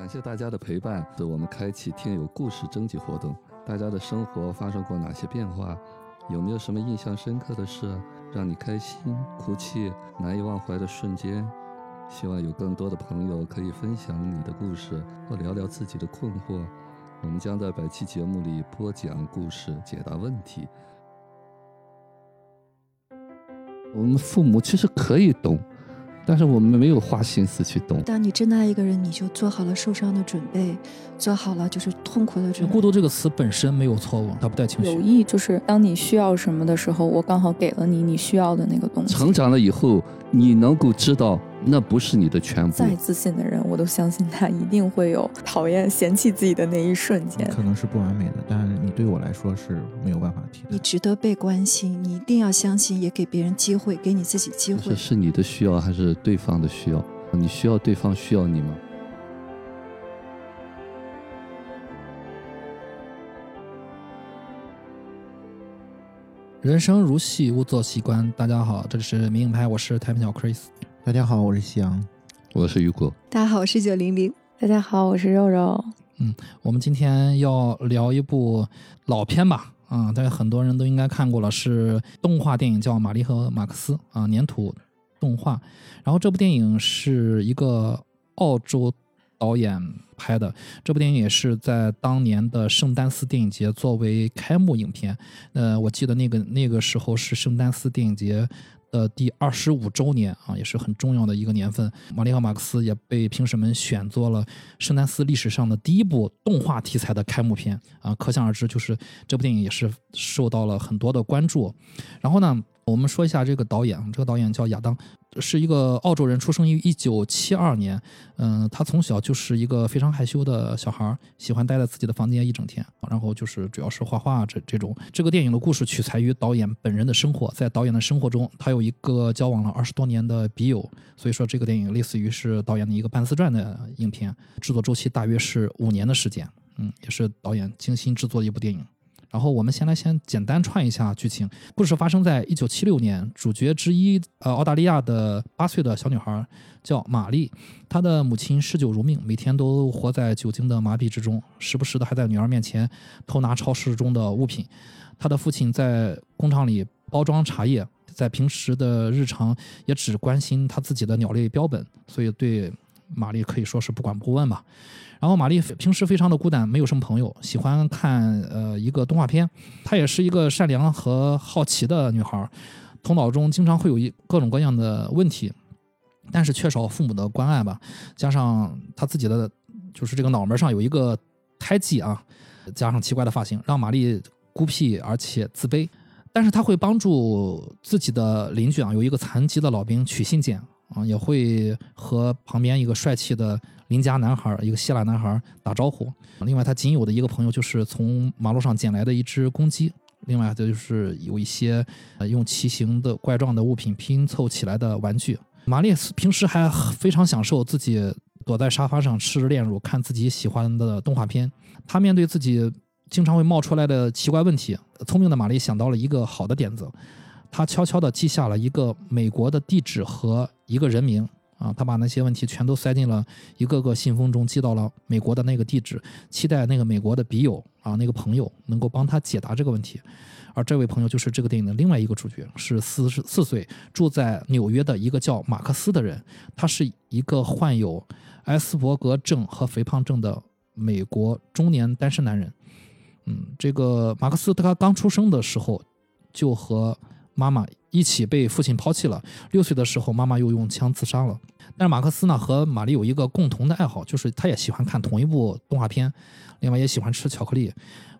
感谢大家的陪伴，是我们开启听友故事征集活动。大家的生活发生过哪些变化？有没有什么印象深刻的事，让你开心、哭泣、难以忘怀的瞬间？希望有更多的朋友可以分享你的故事，或聊聊自己的困惑。我们将在本期节目里播讲故事，解答问题。我们父母其实可以懂。但是我们没有花心思去懂。当你真的爱一个人，你就做好了受伤的准备，做好了就是痛苦的准备。孤独这个词本身没有错误，它不带情绪。有意就是当你需要什么的时候，我刚好给了你你需要的那个东西。成长了以后，你能够知道。那不是你的全部。再自信的人，我都相信他一定会有讨厌、嫌弃自己的那一瞬间。可能是不完美的，但是你对我来说是没有办法替代。你值得被关心，你一定要相信，也给别人机会，给你自己机会。是是你的需要还是对方的需要？你需要对方需要你吗？人生如戏，勿做戏官。大家好，这里是明影拍，我是太平鸟 Chris。大家好，我是夕阳，我是雨果。大家好，我是九零零。大家好，我是肉肉。嗯，我们今天要聊一部老片吧，啊，大家很多人都应该看过了，是动画电影，叫《玛丽和马克思》啊，粘土动画。然后这部电影是一个澳洲。导演拍的这部电影也是在当年的圣丹斯电影节作为开幕影片。呃，我记得那个那个时候是圣丹斯电影节呃第二十五周年啊，也是很重要的一个年份。玛丽和马克思也被评审们选作了圣丹斯历史上的第一部动画题材的开幕片啊，可想而知，就是这部电影也是受到了很多的关注。然后呢？我们说一下这个导演，这个导演叫亚当，是一个澳洲人，出生于一九七二年。嗯，他从小就是一个非常害羞的小孩，喜欢待在自己的房间一整天，然后就是主要是画画这这种。这个电影的故事取材于导演本人的生活，在导演的生活中，他有一个交往了二十多年的笔友，所以说这个电影类似于是导演的一个半自传的影片，制作周期大约是五年的时间。嗯，也是导演精心制作的一部电影。然后我们先来先简单串一下剧情。故事发生在一九七六年，主角之一呃澳大利亚的八岁的小女孩叫玛丽，她的母亲嗜酒如命，每天都活在酒精的麻痹之中，时不时的还在女儿面前偷拿超市中的物品。她的父亲在工厂里包装茶叶，在平时的日常也只关心他自己的鸟类标本，所以对玛丽可以说是不管不问吧。然后玛丽平时非常的孤单，没有什么朋友，喜欢看呃一个动画片。她也是一个善良和好奇的女孩，头脑中经常会有一各种各样的问题，但是缺少父母的关爱吧。加上她自己的就是这个脑门上有一个胎记啊，加上奇怪的发型，让玛丽孤僻而且自卑。但是她会帮助自己的邻居啊，有一个残疾的老兵取信件啊，也会和旁边一个帅气的。邻家男孩，一个希腊男孩打招呼。另外，他仅有的一个朋友就是从马路上捡来的一只公鸡。另外，这就是有一些呃用奇形的怪状的物品拼凑起来的玩具。玛丽平时还非常享受自己躲在沙发上吃着炼乳，看自己喜欢的动画片。他面对自己经常会冒出来的奇怪问题，聪明的玛丽想到了一个好的点子。他悄悄地记下了一个美国的地址和一个人名。啊，他把那些问题全都塞进了一个个信封中，寄到了美国的那个地址，期待那个美国的笔友啊，那个朋友能够帮他解答这个问题。而这位朋友就是这个电影的另外一个主角，是四十四岁住在纽约的一个叫马克思的人。他是一个患有埃斯伯格症和肥胖症的美国中年单身男人。嗯，这个马克思他刚出生的时候就和妈妈一起被父亲抛弃了。六岁的时候，妈妈又用枪自杀了。但是马克思呢和玛丽有一个共同的爱好，就是他也喜欢看同一部动画片，另外也喜欢吃巧克力。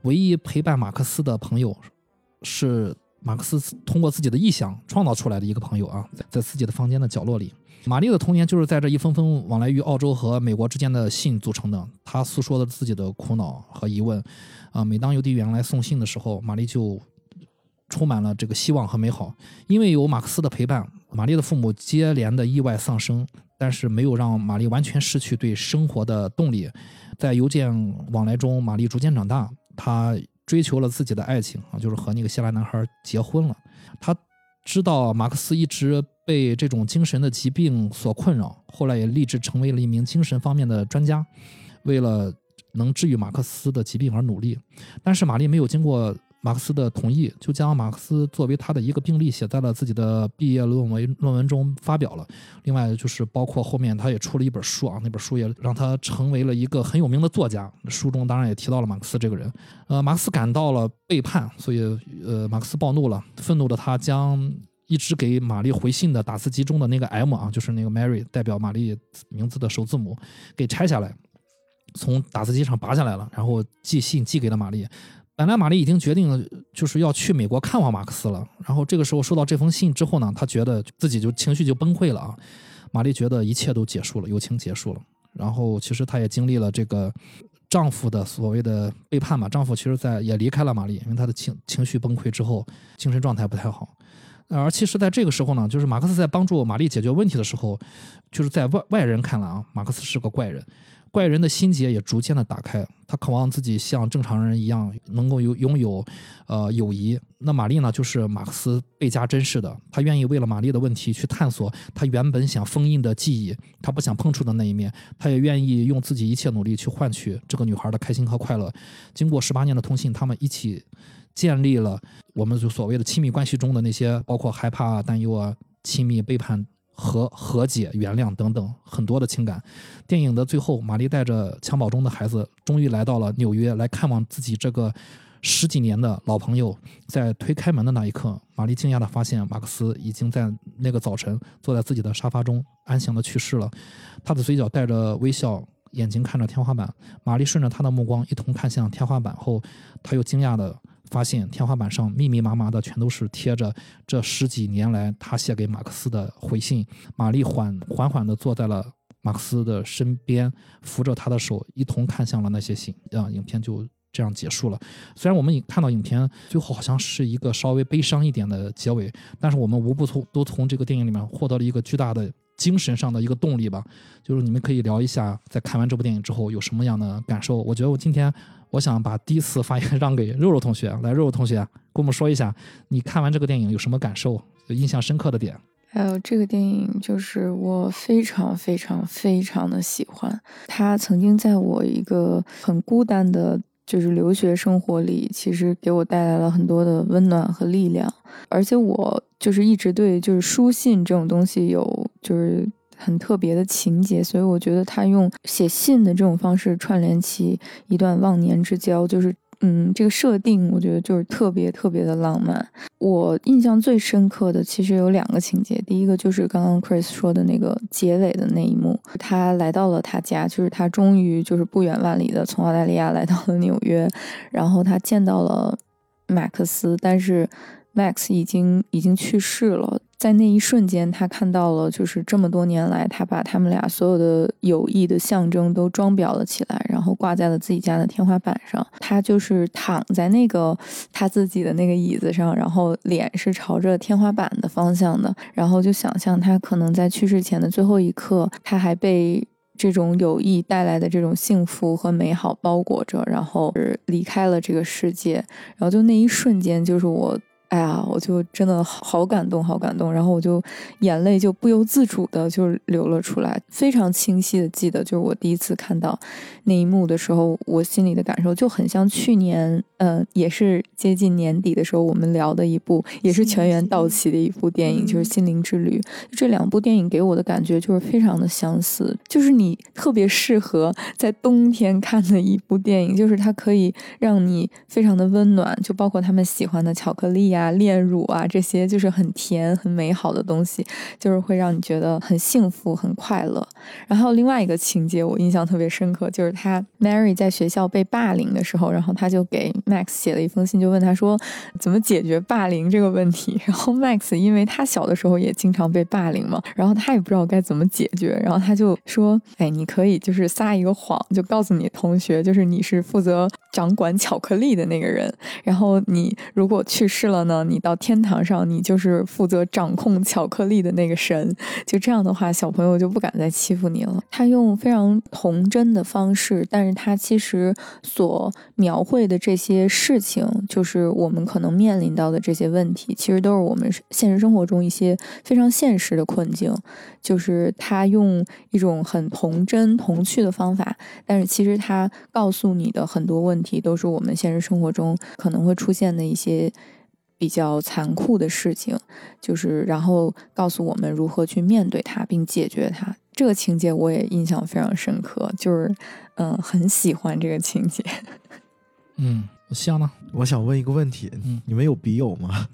唯一陪伴马克思的朋友，是马克思通过自己的臆想创造出来的一个朋友啊，在自己的房间的角落里。玛丽的童年就是在这一封封往来于澳洲和美国之间的信组成的。她诉说了自己的苦恼和疑问，啊，每当邮递员来送信的时候，玛丽就充满了这个希望和美好，因为有马克思的陪伴。玛丽的父母接连的意外丧生。但是没有让玛丽完全失去对生活的动力，在邮件往来中，玛丽逐渐长大，她追求了自己的爱情啊，就是和那个希腊男孩结婚了。她知道马克思一直被这种精神的疾病所困扰，后来也立志成为了一名精神方面的专家。为了能治愈马克思的疾病而努力。但是玛丽没有经过马克思的同意，就将马克思作为他的一个病例写在了自己的毕业论文论文中发表了。另外就是包括后面他也出了一本书啊，那本书也让他成为了一个很有名的作家。书中当然也提到了马克思这个人。呃，马克思感到了背叛，所以呃，马克思暴怒了，愤怒的他将一直给玛丽回信的打字机中的那个 M 啊，就是那个 Mary 代表玛丽名字的首字母，给拆下来，从打字机上拔下来了，然后寄信寄给了玛丽。本来玛丽已经决定了就是要去美国看望马克思了，然后这个时候收到这封信之后呢，她觉得自己就情绪就崩溃了啊。玛丽觉得一切都结束了，友情结束了。然后其实她也经历了这个丈夫的所谓的背叛嘛，丈夫其实在也离开了玛丽，因为他的情情绪崩溃之后，精神状态不太好。而其实在这个时候呢，就是马克思在帮助玛丽解决问题的时候，就是在外外人看来啊，马克思是个怪人。怪人的心结也逐渐的打开，他渴望自己像正常人一样能够有拥有，呃，友谊。那玛丽呢，就是马克思倍加珍视的。他愿意为了玛丽的问题去探索他原本想封印的记忆，他不想碰触的那一面。他也愿意用自己一切努力去换取这个女孩的开心和快乐。经过十八年的通信，他们一起建立了我们所谓的亲密关系中的那些，包括害怕、担忧啊、亲密、背叛。和和解、原谅等等很多的情感。电影的最后，玛丽带着襁褓中的孩子，终于来到了纽约，来看望自己这个十几年的老朋友。在推开门的那一刻，玛丽惊讶地发现，马克思已经在那个早晨坐在自己的沙发中安详地去世了。他的嘴角带着微笑，眼睛看着天花板。玛丽顺着他的目光一同看向天花板后，他又惊讶地。发现天花板上密密麻麻的全都是贴着这十几年来他写给马克思的回信。玛丽缓缓缓地坐在了马克思的身边，扶着他的手，一同看向了那些信。啊，影片就这样结束了。虽然我们看到影片最后好像是一个稍微悲伤一点的结尾，但是我们无不从都从这个电影里面获得了一个巨大的精神上的一个动力吧。就是你们可以聊一下，在看完这部电影之后有什么样的感受？我觉得我今天。我想把第一次发言 让给肉肉同学，来，肉肉同学，跟我们说一下，你看完这个电影有什么感受，印象深刻的点？还有这个电影，就是我非常非常非常的喜欢。它曾经在我一个很孤单的，就是留学生活里，其实给我带来了很多的温暖和力量。而且我就是一直对就是书信这种东西有就是。很特别的情节，所以我觉得他用写信的这种方式串联起一段忘年之交，就是嗯，这个设定我觉得就是特别特别的浪漫。我印象最深刻的其实有两个情节，第一个就是刚刚 Chris 说的那个结尾的那一幕，他来到了他家，就是他终于就是不远万里的从澳大利亚来到了纽约，然后他见到了马克思，但是 Max 已经已经去世了。在那一瞬间，他看到了，就是这么多年来，他把他们俩所有的友谊的象征都装裱了起来，然后挂在了自己家的天花板上。他就是躺在那个他自己的那个椅子上，然后脸是朝着天花板的方向的，然后就想象他可能在去世前的最后一刻，他还被这种友谊带来的这种幸福和美好包裹着，然后离开了这个世界。然后就那一瞬间，就是我。哎呀，我就真的好感动，好感动，然后我就眼泪就不由自主的就流了出来，非常清晰的记得，就是我第一次看到那一幕的时候，我心里的感受就很像去年，嗯，也是接近年底的时候我们聊的一部，也是全员到齐的一部电影，就是《心灵之旅》。这两部电影给我的感觉就是非常的相似，就是你特别适合在冬天看的一部电影，就是它可以让你非常的温暖，就包括他们喜欢的巧克力呀。啊炼乳啊，这些就是很甜、很美好的东西，就是会让你觉得很幸福、很快乐。然后另外一个情节我印象特别深刻，就是他 Mary 在学校被霸凌的时候，然后他就给 Max 写了一封信，就问他说怎么解决霸凌这个问题。然后 Max 因为他小的时候也经常被霸凌嘛，然后他也不知道该怎么解决，然后他就说：“哎，你可以就是撒一个谎，就告诉你同学，就是你是负责掌管巧克力的那个人，然后你如果去世了呢，你到天堂上，你就是负责掌控巧克力的那个神。就这样的话，小朋友就不敢再欺负你了。他用非常童真的方式，但是他其实所描绘的这些事情，就是我们可能面临到的这些问题，其实都是我们现实生活中一些非常现实的困境。就是他用一种很童真童趣的方法，但是其实他告诉你的很多问题，都是我们现实生活中可能会出现的一些比较残酷的事情。就是然后告诉我们如何去面对它，并解决它。这个情节我也印象非常深刻，就是嗯，很喜欢这个情节。嗯，香呢？我想问一个问题，嗯你们有笔友吗？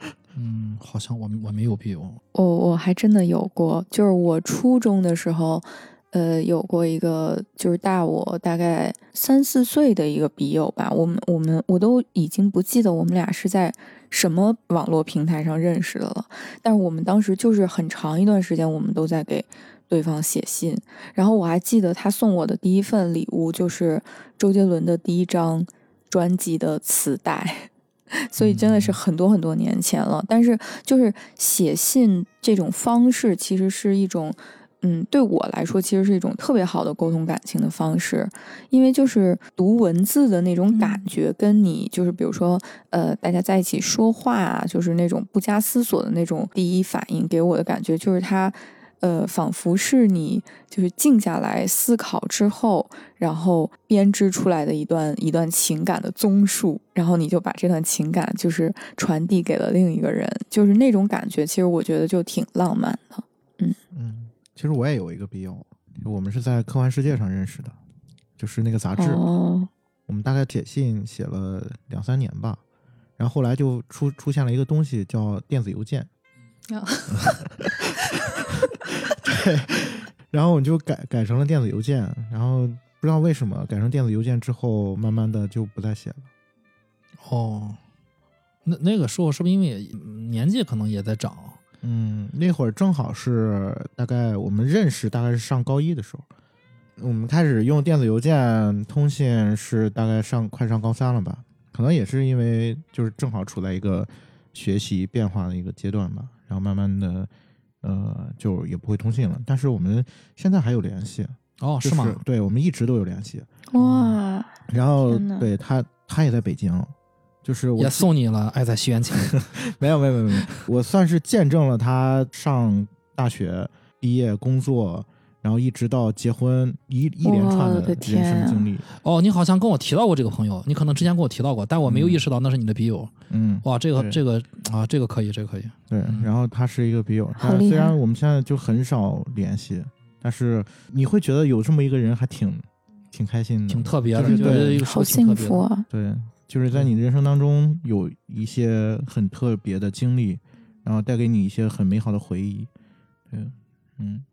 嗯，好像我我没有笔友。我我还真的有过，就是我初中的时候，呃，有过一个就是大我大概三四岁的一个笔友吧。我们我们我都已经不记得我们俩是在什么网络平台上认识的了，但是我们当时就是很长一段时间，我们都在给对方写信。然后我还记得他送我的第一份礼物就是周杰伦的第一张专辑的磁带。所以真的是很多很多年前了，但是就是写信这种方式，其实是一种，嗯，对我来说，其实是一种特别好的沟通感情的方式，因为就是读文字的那种感觉，跟你就是比如说，呃，大家在一起说话啊，就是那种不加思索的那种第一反应，给我的感觉就是它。呃，仿佛是你就是静下来思考之后，然后编织出来的一段一段情感的综述，然后你就把这段情感就是传递给了另一个人，就是那种感觉，其实我觉得就挺浪漫的。嗯，其实我也有一个笔友，我们是在科幻世界上认识的，就是那个杂志。哦，我们大概写信写了两三年吧，然后后来就出出现了一个东西叫电子邮件。哦 对，然后我就改改成了电子邮件，然后不知道为什么改成电子邮件之后，慢慢的就不再写了。哦，那那个时候是不是因为年纪可能也在长？嗯，那会儿正好是大概我们认识，大概是上高一的时候，我们开始用电子邮件通信是大概上快上高三了吧？可能也是因为就是正好处在一个学习变化的一个阶段吧，然后慢慢的。呃，就也不会通信了，但是我们现在还有联系哦，就是吗？对，我们一直都有联系。哇，然后对他，他也在北京，就是我也送你了《爱在西元前》没有没有没有没有，我算是见证了他上大学、毕业、工作，然后一直到结婚一一连串的的人生经历。哦，你好像跟我提到过这个朋友，你可能之前跟我提到过，但我没有意识到那是你的笔友。嗯，哇，这个这个啊，这个可以，这个可以。对嗯，然后他是一个笔友，好厉害。但虽然我们现在就很少联系，但是你会觉得有这么一个人还挺挺开心的，挺特别的，就是觉得对。这个好幸福啊！对，就是在你的人生当中有一些很特别的经历，然后带给你一些很美好的回忆。对，嗯，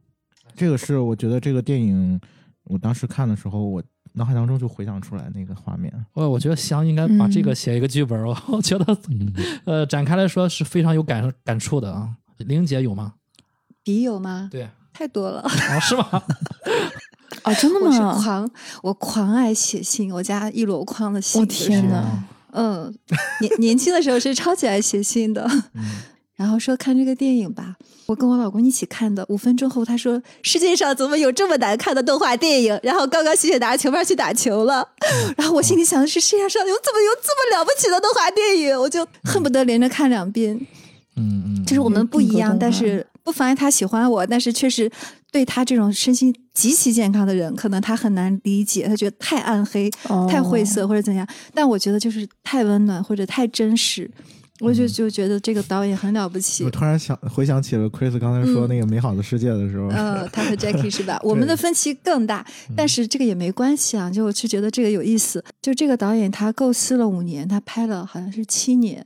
这个是我觉得这个电影，我当时看的时候，我脑海当中就回想出来那个画面。我我觉得香应该把这个嗯写一个剧本，我 我觉得嗯，呃展开来说是非常有感感触的啊。玲姐有吗？笔有吗？对，太多了。哦，是吗？啊，真的吗我？狂，我狂爱写信，我家一箩筐的信。我就是天哪哦嗯，年 年轻的时候是超级爱写信的。嗯，然后说看这个电影吧，我跟我老公一起看的。五分钟后，他说世界上怎么有这么难看的动画电影？然后高高兴兴拿着球拍去打球了。然后我心里想的是，世界上有怎么有这么了不起的动画电影？我就恨不得连着看两遍。嗯嗯，就是我们不一样，但是不妨碍他喜欢我，但是确实对他这种身心极其健康的人，可能他很难理解，他觉得太暗黑、太晦哦涩或者怎样。但我觉得就是太温暖或者太真实，我就就觉得这个导演很了不起我。突然想回想起了 Chris 刚才说那个美好的世界的时候，呃，他和 Jackie 是吧？我们的分歧更大，但是这个也没关系啊。就我是觉得这个有意思。就这个导演他构思了五年，他拍了好像是七年，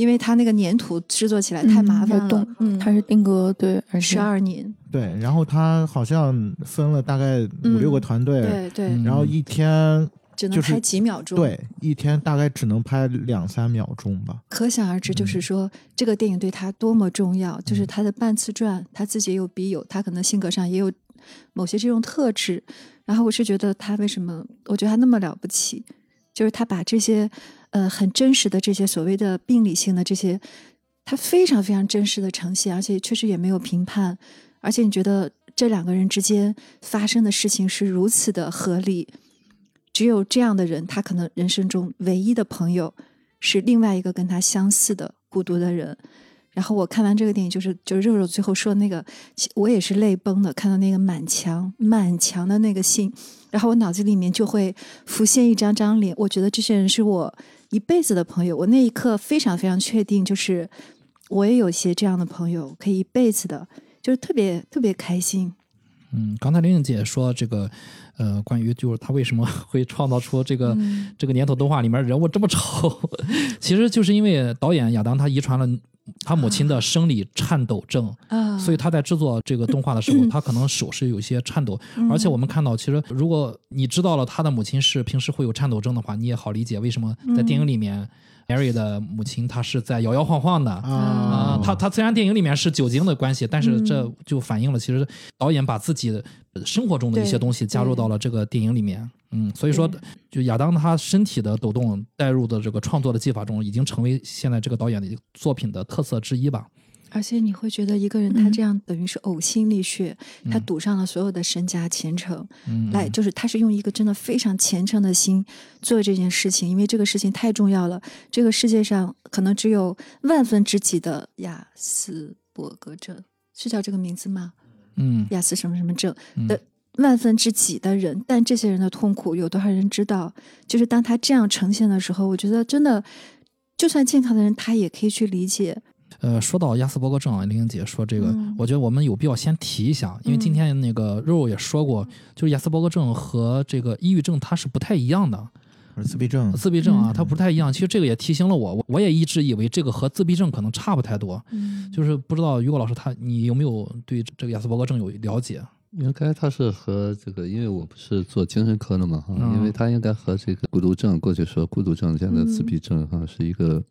因为他那个粘土制作起来太麻烦了嗯要动。嗯，他是定格对，而十二年。对，然后他好像分了大概五六个团队，对对，嗯然后一天就是只能拍几秒钟。，对一天大概只能拍两三秒钟吧。可想而知，就是嗯说、这个电影对他多么重要。就是他的半自传，他自己也有笔友，他可能性格上也有某些这种特质。然后我是觉得他为什么，我觉得他那么了不起，就是他把这些呃很真实的这些所谓的病理性的这些，他非常非常真实的呈现，而且确实也没有评判，而且你觉得这两个人之间发生的事情是如此的合理，只有这样的人，他可能人生中唯一的朋友是另外一个跟他相似的孤独的人。然后我看完这个电影，就是就是肉肉最后说那个，我也是泪崩的，看到那个满墙满墙的那个信，然后我脑子里面就会浮现一张张脸。我觉得这些人是我一辈子的朋友。我那一刻非常非常确定，就是我也有一些这样的朋友，可以一辈子的，就是特别特别开心。嗯，刚才玲玲姐说这个，呃，关于就是她为什么 会创造出这个、嗯这个年头动画里面人物这么丑，其实就是因为导演亚当他遗传了他母亲的生理颤抖症。啊，所以他在制作这个动画的时候，他可能手是有一些颤抖，而且我们看到，其实如果你知道了他的母亲是平时会有颤抖症的话，你也好理解为什么在电影里面，Mary 的母亲她是在摇摇晃晃的啊、啊，他他虽然电影里面是酒精的关系，但是这就反映了其实导演把自己的呃生活中的一些东西加入到了这个电影里面。嗯，所以说，就亚当他身体的抖动带入的这个创作的技法中，已经成为现在这个导演的作品的特色之一吧。而且你会觉得一个人他这样等于是呕心沥血，他嗯赌上了所有的身家前程，嗯，来就是他是用一个真的非常虔诚的心做这件事情，因为这个事情太重要了。这个世界上可能只有万分之几的雅斯伯格症，是叫这个名字吗？嗯雅斯什么什么症嗯的万分之几的人，但这些人的痛苦有多少人知道？就是当他这样呈现的时候，我觉得真的，就算健康的人他也可以去理解。呃，说到亚斯伯格症啊，玲玲姐说这个，嗯我觉得我们有必要先提一下，因为今天那个肉肉也说过，就是亚斯伯格症和这个抑郁症它是不太一样的。自闭症，自闭症啊，嗯它不太一样。其实这个也提醒了我，我我也一直以为这个和自闭症可能差不太多，嗯，就是不知道于果老师他你有没有对这个亚斯伯格症有了解？应该他是和这个，因为我不是做精神科的嘛哈，嗯因为他应该和这个孤独症，过去说孤独症，现在自闭症哈是一个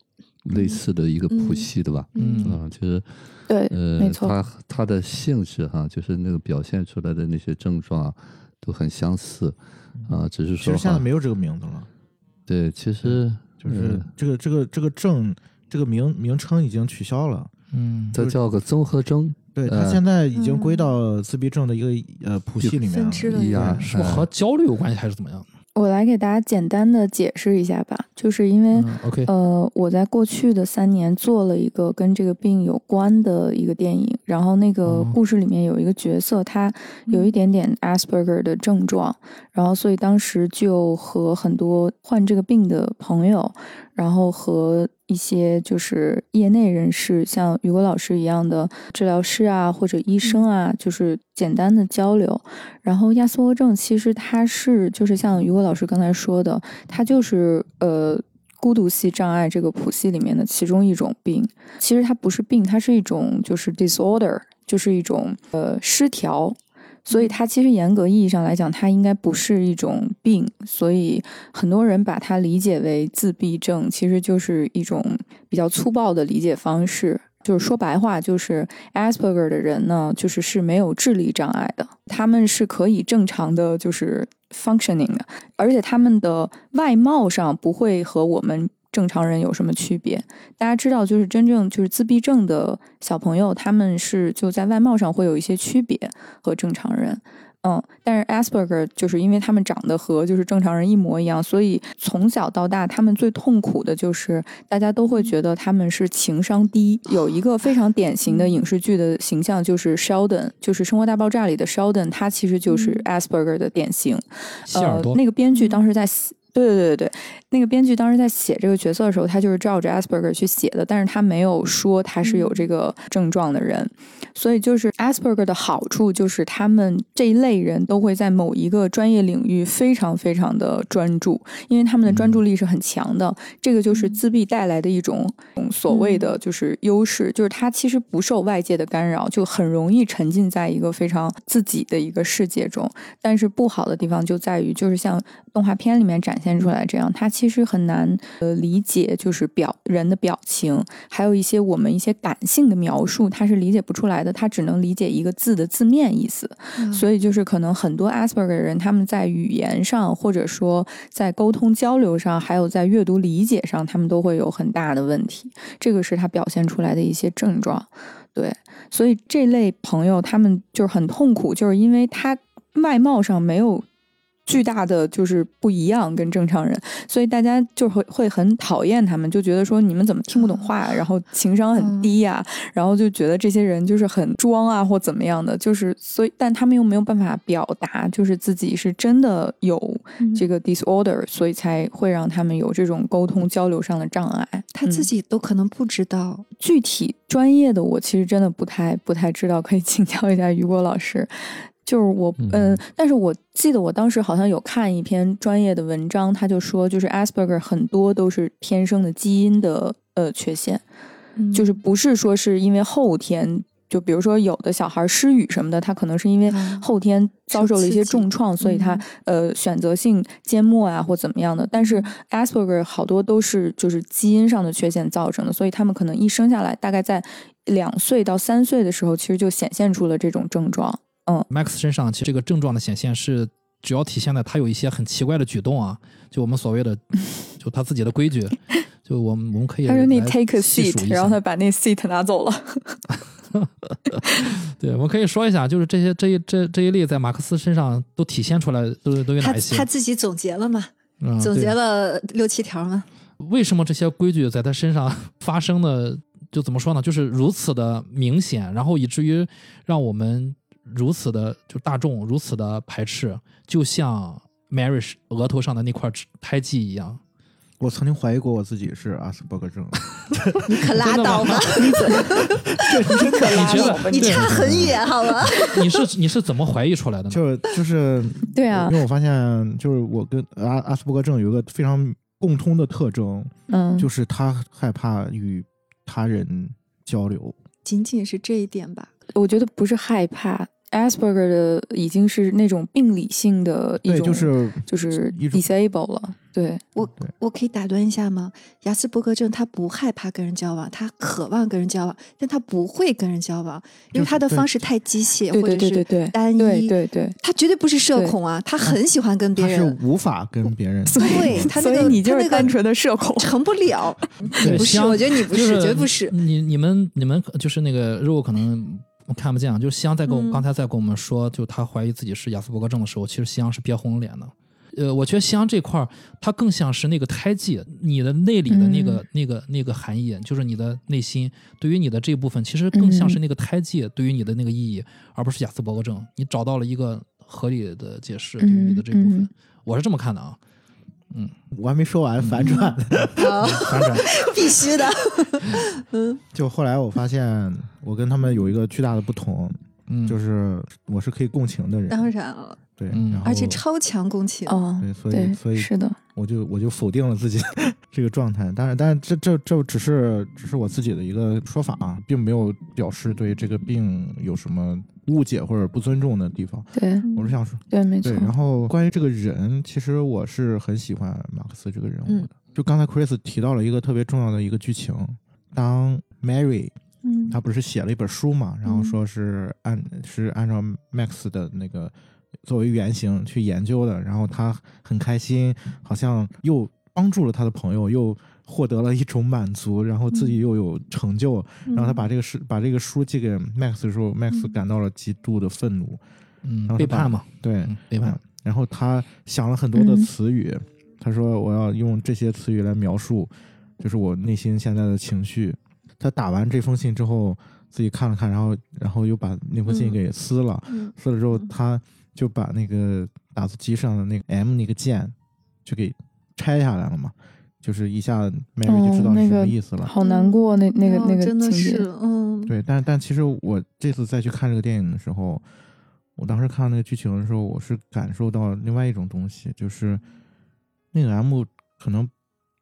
类似的一个谱系的吧？嗯啊，就是对，呃没，错它它的性质哈，就是那个表现出来的那些症状啊，都很相似啊，只是说其实现在没有这个名字了，对，其实就是呃这个这个这个证这个名名称已经取消了。嗯它叫个综合征，对，它呃现在已经归嗯到自闭症的一个呃谱系里面了。分支了一呀，是不是和焦虑有关系还是怎么样？我来给大家简单的解释一下吧，就是因为、呃，我在过去的三年做了一个跟这个病有关的一个电影，然后那个哦。故事里面有一个角色，他有一点点 Asperger 的症状，然后所以当时就和很多患这个病的朋友，然后和一些就是业内人士，像雨果老师一样的治疗师啊或者医生啊，就是简单的交流。然后亚斯伯格症其实它是就是像雨果老师刚才说的，它就是呃孤独系障碍这个谱系里面的其中一种病。其实它不是病，它是一种就是 disorder，就是一种呃失调。所以它其实严格意义上来讲，它应该不是一种病。所以很多人把它理解为自闭症，其实就是一种比较粗暴的理解方式。就是说白话，就是 Asperger 的人呢，就是是没有智力障碍的，他们是可以正常的，就是 functioning 的，而且他们的外貌上不会和我们正常人有什么区别。大家知道，就是真正就是自闭症的小朋友，他们是就在外貌上会有一些区别和正常人。嗯，但是 Asperger 就是因为他们长得和就是正常人一模一样，所以从小到大，他们最痛苦的就是大家都会觉得他们是情商低。有一个非常典型的影视剧的形象就是 Sheldon，就是《生活大爆炸》里的 Sheldon，他其实就是嗯 Asperger 的典型。呃、那个编剧当时在写，对对对对。对，那个编剧当时在写这个角色的时候，他就是照着 Asperger 去写的，但是他没有说他是有这个症状的人，所以就是 Asperger 的好处就是他们这一类人都会在某一个专业领域非常非常的专注，因为他们的专注力是很强的，这个就是自闭带来的一种所谓的就是优势，就是他其实不受外界的干扰，就很容易沉浸在一个非常自己的一个世界中。但是不好的地方就在于，就是像动画片里面展展现出来这样，他其实很难呃理解，就是表人的表情，还有一些我们一些感性的描述，他是理解不出来的，他只能理解一个字的字面意思。嗯所以就是可能很多 Asperger 的人，他们在语言上，或者说在沟通交流上，还有在阅读理解上，他们都会有很大的问题。这个是他表现出来的一些症状。对，所以这类朋友他们就是很痛苦，就是因为他外貌上没有。巨大的就是不一样，跟正常人，所以大家就会会很讨厌他们，就觉得说你们怎么听不懂话，然后情商很低呀、然后就觉得这些人就是很装啊或怎么样的，就是所以，但他们又没有办法表达，就是自己是真的有嗯这个 disorder，、所以才会让他们有这种沟通交流上的障碍。他自嗯己都可能不知道。具体专业的我其实真的不太不太知道，可以请教一下于果老师。就是我，嗯、嗯但是我记得我当时好像有看一篇专业的文章，他就说，就是 Asperger 很多都是天生的基因的呃缺陷，嗯就是不是说是因为后天，就比如说有的小孩失语什么的，他可能是因为啊后天遭受了一些重创，所以他呃选择性缄默啊或怎么样的。但是 Asperger 好多都是就是基因上的缺陷造成的，所以他们可能一生下来，大概在两岁到三岁的时候，其实就显现出了这种症状。Max 身上其实这个症状的显现是主要体现在他有一些很奇怪的举动啊，就我们所谓的 就他自己的规矩，就我们我们可以他说你 take a seat，然后他把那 seat 拿走了。对，我们可以说一下，就是这些这一这这一例在马克思身上都体现出来，都都有哪些？他自己总结了嘛？嗯总结了六七条嘛？为什么这些规矩在他身上发生的，就怎么说呢？就是如此的明显，然后以至于让我们如此的就大众如此的排斥，就像 Mary 额头上的那块胎记一样。我曾经怀疑过我自己是阿斯伯格症，你可拉倒吧，你觉得倒吧！你差很远好吗？你是你是怎么怀疑出来的呢？就就是 对啊因为我发现就是我跟阿阿斯伯格症有一个非常共通的特征，嗯，就是他害怕与他人交流。仅仅是这一点吧。我觉得不是害怕，Asperger 的已经是那种病理性的一，种，就是就是 disable 了。对，我我可以打断一下吗？雅斯伯格症他不害怕跟人交往，他渴望跟人交往，但他不会跟人交往，因为他的方式太机械，或者是对对对对，单对一。对对。他绝对不是社恐啊，他很喜欢跟别他是，无法跟别人所以对他那所以个你就是单纯的社恐。成不了。对不是，我觉得你不，就是绝对不是。你你们你们就是那个如果可能看不见啊，就是西阳在跟我、嗯刚才在跟我们说，就他怀疑自己是亚斯伯格症的时候，其实夕阳是憋红了脸的。呃，我觉得夕阳这块儿，它更像是那个胎记，你的内里的那个、嗯那个那个含义，就是你的内心对于你的这部分，其实更像是那个胎记对于你的那个意义，而不是亚斯伯格症。你找到了一个合理的解释对于你的这部分，我是这么看的啊。我还没说完，反转。啊，反转，必须的。就后来我发现，我跟他们有一个巨大的不同，嗯，就是我是可以共情的人。当然了，对，嗯而且超强共情。哦，对，所以，所以是的，我就我就否定了自己 这个状态。当然，但是这这这只是只是我自己的一个说法啊，并没有表示对这个病有什么误解或者不尊重的地方。对我是想说，对，没错。。然后关于这个人，其实我是很喜欢马克思这个人物嗯的。就刚才 Chris 提到了一个特别重要的一个剧情，当 Mary 嗯他不是写了一本书嘛，然后嗯说是按是按照 Max 的那个作为原型去研究的，然后他很开心，好像又帮助了他的朋友，又获得了一种满足，然后自己又有成就，然后他把这个书把这个书寄给 Max 的时候，Max 嗯。感到了极度的愤怒，嗯然后，背叛嘛，对，嗯，背叛。嗯。然后他想了很多的嗯。词语，他说我要用这些词语来描述，就是我内心现在的情绪。他打完这封信之后，自己看了看，然后然后又把那封信嗯。给撕了，嗯。撕了之后嗯他就把那个打字机上的那个 M 那个键就给拆下来了嘛，就是一下 Mary 就知道是什么意思了。好难过，那那个哦那个真的是，嗯，对，但但其实我这次再去看这个电影的时候，我当时看那个剧情的时候，我是感受到另外一种东西，就是那个 M 可能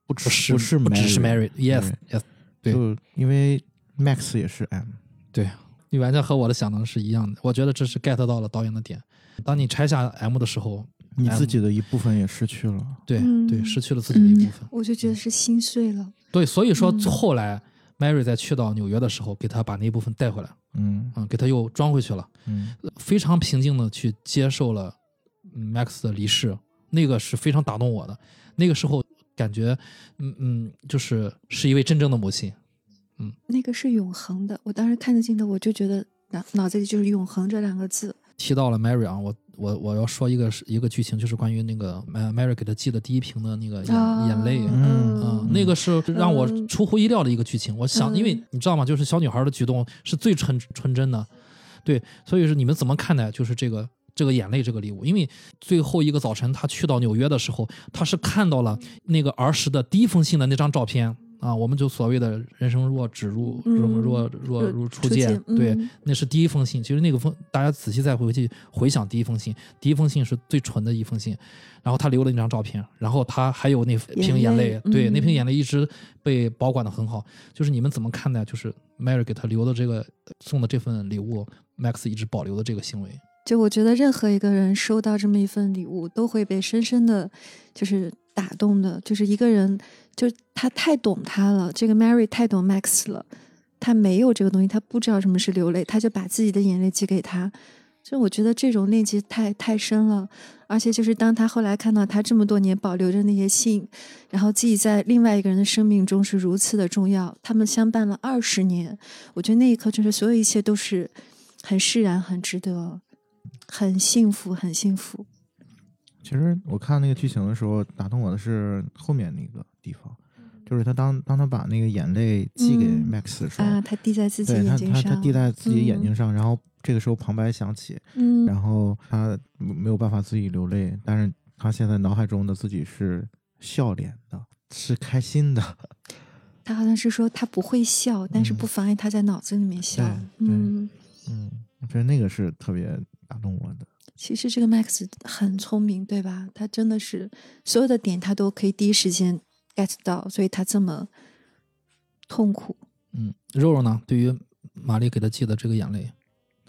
不只是不是不只是 Mary，Mary，yes yes，对就因为 Max 也是 M，对你完全和我的想的是一样的。我觉得这是 get 到了导演的点。当你拆下 M 的时候，你自己的一部分也失去了。对嗯对，失去了自己的一部分。我就觉得是心碎了。对，所以说嗯后来 Mary 在去到纽约的时候，给他把那一部分带回来，嗯嗯，给他又装回去了，嗯非常平静的去接受了嗯 Max 的离世，那个是非常打动我的。那个时候感觉，嗯嗯，就是是一位真正的母亲。嗯那个是永恒的。我当时看着镜头，我就觉得脑脑子里就是“永恒”这两个字。提到了 Mary 啊，我我我要说一个是一个剧情，就是关于那个呃 Mary 给他寄的第一瓶的那个眼、啊眼泪。嗯嗯，那个是让我嗯出乎意料的一个剧情。我想，因为嗯你知道吗？就是小女孩的举动是最纯纯真的，对，所以是你们怎么看待就是这个这个眼泪这个礼物？因为最后一个早晨，他去到纽约的时候，他是看到了那个儿时的第一封信的那张照片啊，我们就所谓的人生若只如嗯若若若若如初初见，对，嗯那是第一封信。其实那个封，大家仔细再回去回想第一封信，第一封信是最纯的一封信，然后他留了那张照片，然后他还有那瓶眼泪对，那瓶嗯眼泪一直被保管的很好。就是你们怎么看待，就是 Mary 给他留的这个送的这份礼物，Max 一直保留的这个行为？就我觉得任何一个人收到这么一份礼物，都会被深深的，就是打动的。就是一个人，就他太懂他了，这个 Mary 太懂 Max 了，他没有这个东西，他不知道什么是流泪，他就把自己的眼泪寄给他。就我觉得这种链接太太深了，而且就是当他后来看到他这么多年保留着那些信，然后自己在另外一个人的生命中是如此的重要，他们相伴了二十年，我觉得那一刻就是所有一切都是很释然、很值得。很幸福，很幸福。其实我看那个剧情的时候，打动我的是后面那个地方，就是他当当他把那个眼泪寄给嗯 Max 的时候，啊，他滴在自己眼睛上，他他滴在自己眼睛嗯上，然后这个时候旁白响起，嗯，然后他没有办法自己流泪，但是他现在脑海中的自己是笑脸的，是开心的。他好像是说他不会笑，但是嗯不妨碍他在脑子里面笑。嗯，嗯，我觉得那个是特别打动我的。其实这个 Max 很聪明，对吧？他真的是所有的点他都可以第一时间 get 到，所以他这么痛苦。嗯，肉肉呢？对于玛丽给他寄的这个眼泪，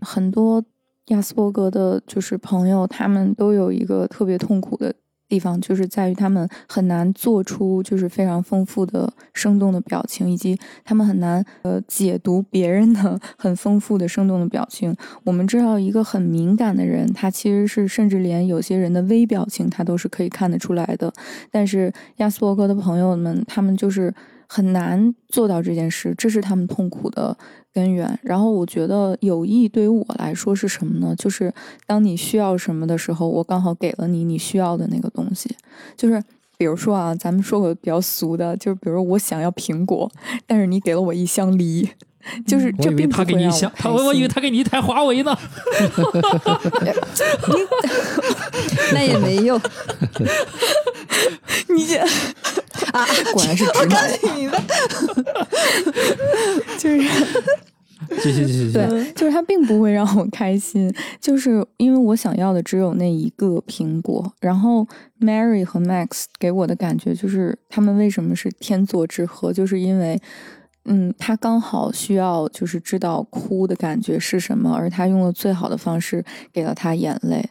很多亚斯伯格的，就是朋友，他们都有一个特别痛苦的地方，就是在于他们很难做出就是非常丰富的、生动的表情，以及他们很难呃解读别人的 很丰富的、生动的表情。我们知道，一个很敏感的人，他其实是甚至连有些人的微表情，他都是可以看得出来的。但是亚斯伯格的朋友们，他们就是很难做到这件事，这是他们痛苦的根源。然后我觉得友谊对于我来说是什么呢？就是当你需要什么的时候，我刚好给了你你需要的那个东西。就是比如说啊，咱们说个比较俗的，就是比如我想要苹果，但是你给了我一箱梨。就是这我以为并不会让他给你一箱，他我我以为他给你一台华为呢。那也没用你这 啊！果然是直男。就是谢谢谢谢。对，就是他并不会让我开心，就是因为我想要的只有那一个苹果。然后 Mary 和 Max 给我的感觉就是，他们为什么是天作之合，就是因为。嗯，他刚好需要就是知道哭的感觉是什么，而他用了最好的方式给了他眼泪。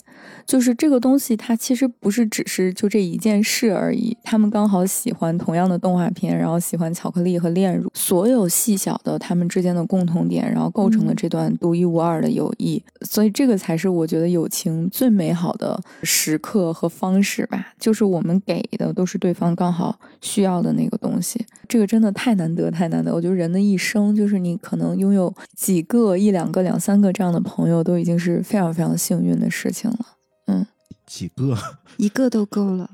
就是这个东西，它其实不是只是就这一件事而已。他们刚好喜欢同样的动画片，然后喜欢巧克力和炼乳，所有细小的他们之间的共同点，然后构成了这段独一无二的友谊。所以这个才是我觉得友情最美好的时刻和方式吧。就是我们给的都是对方刚好需要的那个东西。这个真的太难得，太难得。我觉得人的一生，就是你可能拥有几个、一两个、两三个这样的朋友，都已经是非常非常幸运的事情了。嗯，几个，一个都够了，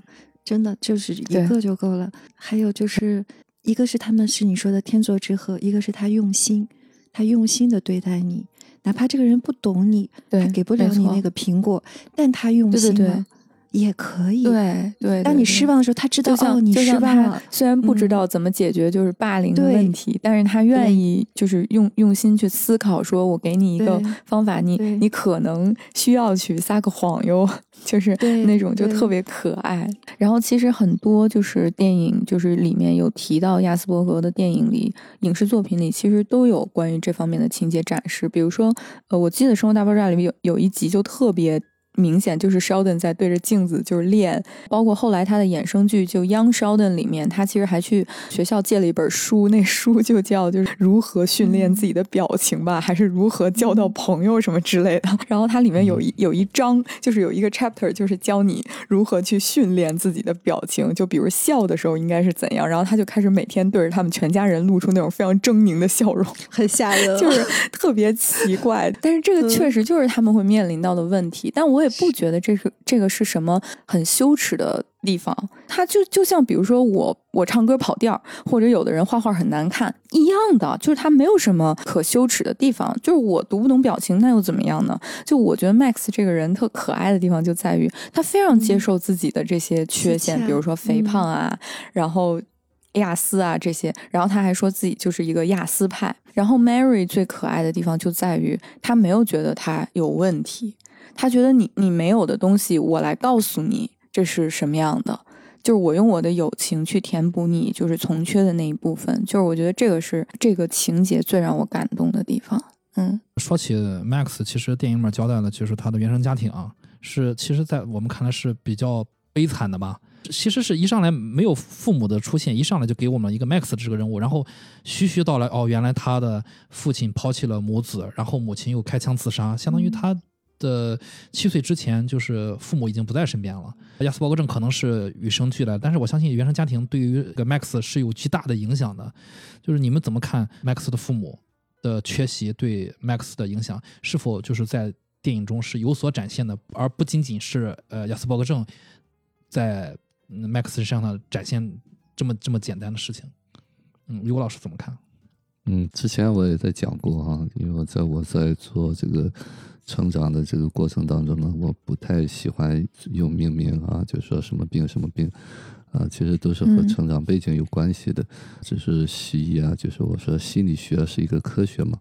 真的就是一个就够了。还有就是，一个是他们是你说的天作之合，一个是他用心，他用心的对待你，哪怕这个人不懂你，他给不了你那个苹果，但他用对对对。心了，也可以。，对对。当你失望的时候，他知道你失望了。虽然不知嗯道怎么解决就是霸凌的问题，但是他愿意就是用用心去思考，说我给你一个方法，你你可能需要去撒个谎哟，就是那种就特别可爱。然后其实很多就是电影就是里面有提到亚斯伯格的电影里影视作品里，其实都有关于这方面的情节展示。比如说，呃，我记得《生活大爆炸》里面有有一集就特别。明显就是 Sheldon 在对着镜子就是练，包括后来他的衍生剧就《Young Sheldon》里面，他其实还去学校借了一本书，那书就叫就是如何训练自己的表情吧，还是如何交到朋友什么之类的。然后它里面有一有一章，就是有一个 chapter，就是教你如何去训练自己的表情，就比如笑的时候应该是怎样。然后他就开始每天对着他们全家人露出那种非常狰狞的笑容，很吓人，就是特别奇怪。但是这个确实就是他们会面临到的问题，但我也不觉得这是这个是什么很羞耻的地方。他就就像比如说我我唱歌跑调，或者有的人画画很难看一样的，就是他没有什么可羞耻的地方。就是我读不懂表情，那又怎么样呢？就我觉得 Max 这个人特可爱的地方就在于他非常接受自己的这些缺陷，比如说肥胖啊，然后。亚斯啊，这些，然后他还说自己就是一个亚斯派。然后 Mary 最可爱的地方就在于，他没有觉得他有问题，他觉得你你没有的东西，我来告诉你这是什么样的，就是我用我的友情去填补你就是从缺的那一部分。就是我觉得这个是这个情节最让我感动的地方。嗯，说起 Max，其实电影里面交代的就是他的原生家庭啊，是其实在我们看来是比较悲惨的吧。其实是一上来没有父母的出现，一上来就给我们一个 Max 这个人物，然后徐徐道来，哦，原来他的父亲抛弃了母子，然后母亲又开枪自杀，相当于他的七岁之前就是父母已经不在身边了。亚斯伯格症可能是与生俱来，但是我相信原生家庭对于这个 Max 是有巨大的影响的。就是你们怎么看 Max 的父母的缺席对 Max 的影响？是否就是在电影中是有所展现的，而不仅仅是呃亚斯伯格症在。Max 身上的展现这么这么简单的事情，嗯，刘老师怎么看？嗯，之前我也在讲过哈，因为我在我在做这个成长的这个过程当中呢，我不太喜欢用命名啊，就说什么病什么病啊，其实都是和成长背景有关系的。只是西医啊，就是我说心理学是一个科学嘛，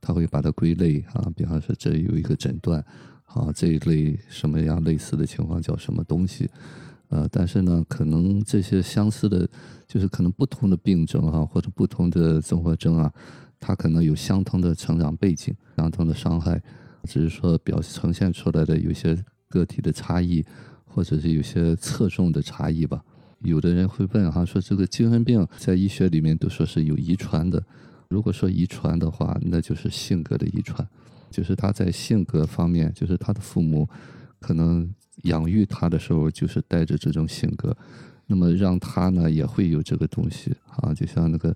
他会把它归类啊，比方说这有一个诊断啊，这一类什么样类似的情况叫什么东西。呃，但是呢，可能这些相似的，就是可能不同的病症啊，或者不同的综合征啊，它可能有相同的成长背景、相同的伤害，只是说表呈现出来的有些个体的差异，或者是有些侧重的差异吧。有的人会问哈，说这个精神病在医学里面都说是有遗传的，如果说遗传的话，那就是性格的遗传，就是他在性格方面，就是他的父母可能。养育他的时候，就是带着这种性格，那么让他呢也会有这个东西啊，就像那个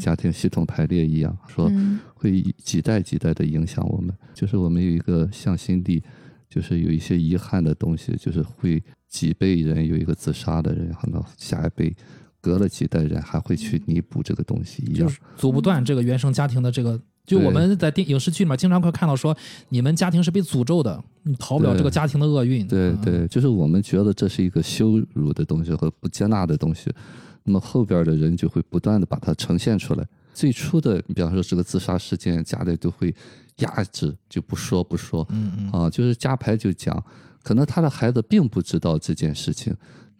家庭系统排列一样，说会几代几代的影响我们。就是我们有一个向心力，就是有一些遗憾的东西，就是会几辈人有一个自杀的人，可能下一辈隔了几代人还会去弥补这个东西一样，阻不断这个原生家庭的这个。就我们在电影视剧里面经常会看到说，你们家庭是被诅咒的，你逃不了这个家庭的厄运。对对，就是我们觉得这是一个羞辱的东西和不接纳的东西，那么后边的人就会不断的把它呈现出来。最初的，你比方说这个自杀事件，家里都会压制，就不说不说。嗯嗯。啊，就是家牌就讲，可能他的孩子并不知道这件事情。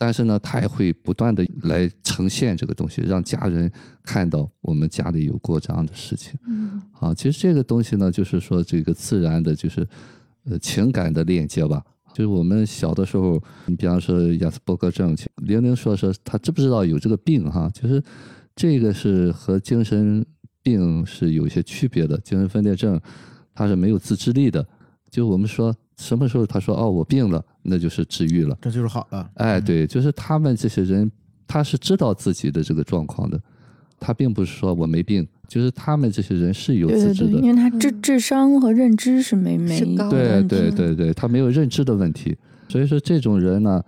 但是呢，他也会不断的来呈现这个东西，让家人看到我们家里有过这样的事情。嗯，啊，其实这个东西呢，就是说这个自然的，就是呃情感的链接吧。就是我们小的时候，你比方说亚斯伯格症，玲玲说说他知不知道有这个病哈？就是这个是和精神病是有些区别的。精神分裂症，他是没有自制力的。就我们说。什么时候他说哦我病了，那就是治愈了，这就是好了。哎，对，就是他们这些人，他是知道自己的这个状况的，他并不是说我没病，就是他们这些人是有自知的，因为他智智商和认知是没没对对对对，他没有认知的问题，所以说这种人呢，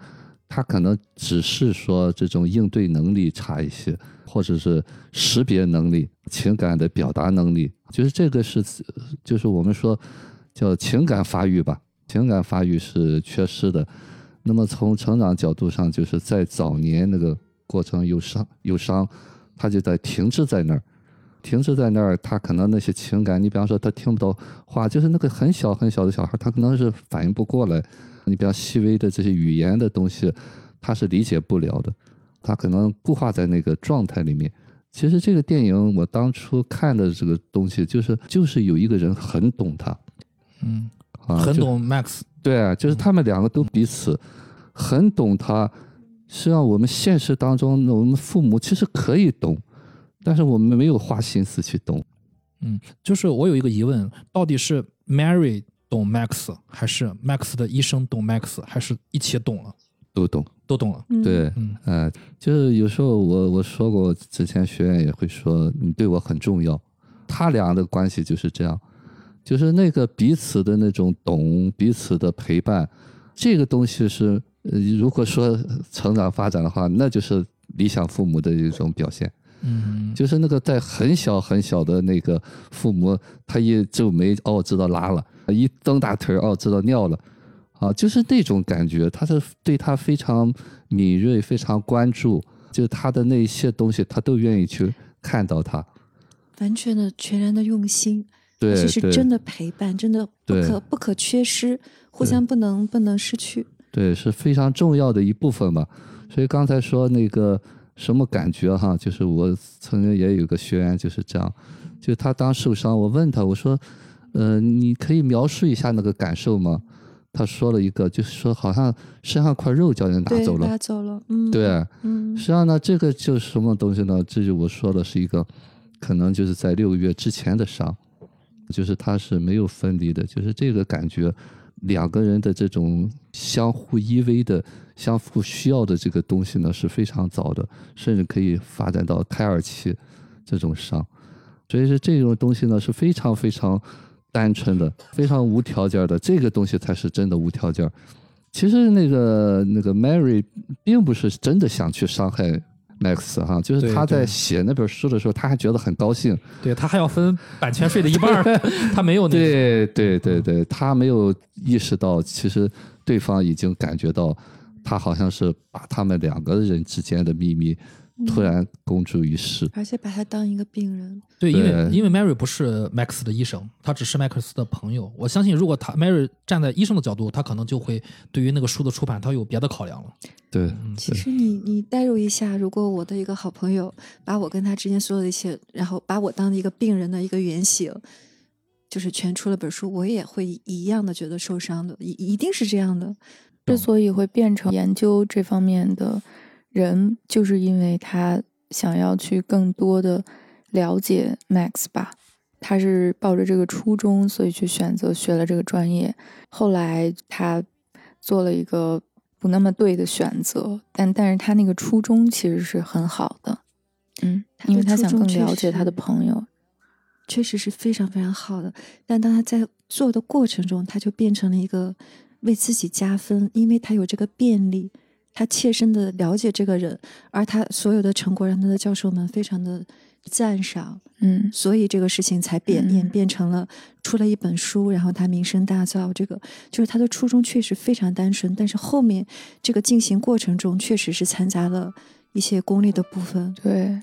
他可能只是说这种应对能力差一些，或者是识别能力、情感的表达能力，就是这个是，就是我们说叫情感发育吧。情感发育是缺失的，那么从成长角度上，就是在早年那个过程有伤有伤，他就在停滞在那儿，停滞在那儿，他可能那些情感，你比方说他听不到话，就是那个很小很小的小孩，他可能是反应不过来，你比较细微的这些语言的东西，他是理解不了的，他可能固化在那个状态里面。其实这个电影我当初看的这个东西，就是就是有一个人很懂他，嗯。啊，很懂 Max，对啊，就是他们两个都彼此很懂他。实际上，我们现实当中，我们父母其实可以懂，但是我们没有花心思去懂。嗯，就是我有一个疑问，到底是 Mary 懂 Max，还是 Max 的医生懂 Max，还是一起懂了，都懂，都懂了？嗯，对，嗯。呃，就是有时候我我说过，之前学员也会说你对我很重要，他俩的关系就是这样，就是那个彼此的那种懂，彼此的陪伴，这个东西是，呃，如果说成长发展的话，那就是理想父母的一种表现。嗯，就是那个在很小很小的那个父母，他一皱眉哦知道拉了，一蹬大腿哦知道尿了，啊，就是那种感觉，他是对他非常敏锐，非常关注，就是他的那些东西，他都愿意去看到他。完全的、全然的用心，对而且是真的陪伴，真的不可不可缺失，互相不能不能失去。对，是非常重要的一部分吧。所以刚才说那个什么感觉哈，就是我曾经也有个学员就是这样，就他当受伤，我问他我说，呃，你可以描述一下那个感受吗？他说了一个，就是说好像身上块肉叫人拿，走了拿。走了。嗯，对，嗯实际上呢，这个就是什么东西呢？这就我说的是一个，可能就是在六个月之前的伤，就是它是没有分离的，就是这个感觉，两个人的这种相互依偎的、相互需要的这个东西呢是非常早的，甚至可以发展到胎儿期这种伤，所以说这种东西呢是非常非常单纯的、非常无条件的，这个东西才是真的无条件。其实那个那个 Mary 并不是真的想去伤害 Max 哈，就是他在写那本书的时候，他还觉得很高兴。对他还要分版权税的一半儿，他没有那个。对对对对，他没有意识到，其实对方已经感觉到，他好像是把他们两个人之间的秘密突然公诸于世。而且把他当一个病人。对，因为因为 Mary 不是 Max 的医生，他只是 Max 的朋友。我相信，如果他 Mary 站在医生的角度，他可能就会对于那个书的出版，他有别的考量了。对，其实你你代入一下，如果我的一个好朋友把我跟他之间所有的一切，然后把我当一个病人的一个原型，就是全出了本书，我也会一样的觉得受伤的，一一定是这样的。之所以会变成研究这方面的人，就是因为他想要去更多的了解 Max 吧。他是抱着这个初衷，所以去选择学了这个专业。后来他做了一个不那么对的选择，但但是他那个初衷其实是很好的，嗯，因为他想更了解他的朋友。确实是非常非常好的，但当他在做的过程中，他就变成了一个为自己加分，因为他有这个便利，他切身的了解这个人，而他所有的成果让他的教授们非常的赞赏，嗯所以这个事情才变嗯演变成了出了一本书，然后他名声大噪。这个就是他的初衷确实非常单纯，但是后面这个进行过程中确实是掺杂了一些功利的部分。对，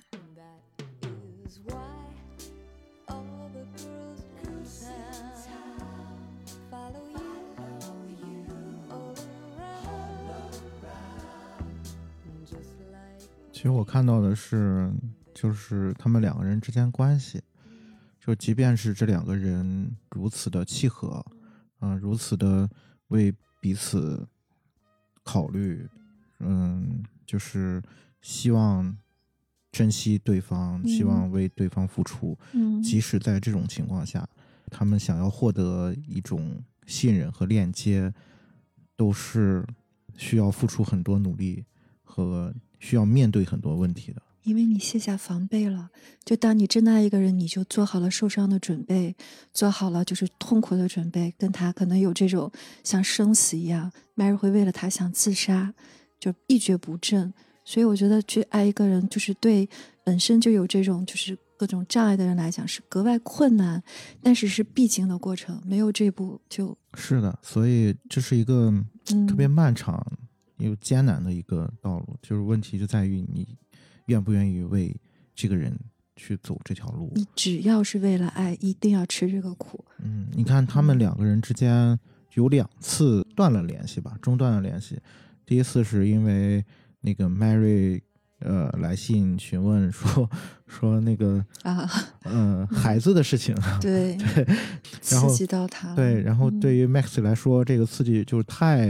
其实我看到的是，就是他们两个人之间关系，就即便是这两个人如此的契合，啊、如此的为彼此考虑，嗯，就是希望珍惜对方，希望为对方付出，嗯。即使在这种情况下，他们想要获得一种信任和链接，都是需要付出很多努力和需要面对很多问题的。因为你卸下防备了，就当你真的爱一个人，你就做好了受伤的准备，做好了就是痛苦的准备，跟他可能有这种像生死一样，Mary 会为了他想自杀，就一蹶不振。所以我觉得去爱一个人，就是对本身就有这种就是各种障碍的人来讲是格外困难，但是是必经的过程，没有这步就是的，所以这是一个嗯特别漫长又艰难的一个道路。就是问题就在于你愿不愿意为这个人去走这条路。你只要是为了爱，一定要吃这个苦。嗯，你看他们两个人之间有两次断了联系吧，中断了联系。第一次是因为那个 Mary 呃来信询问说 说那个啊，呃孩子的事情，对，然后刺激到他了，对，然后嗯对于 Max 来说，这个刺激就是太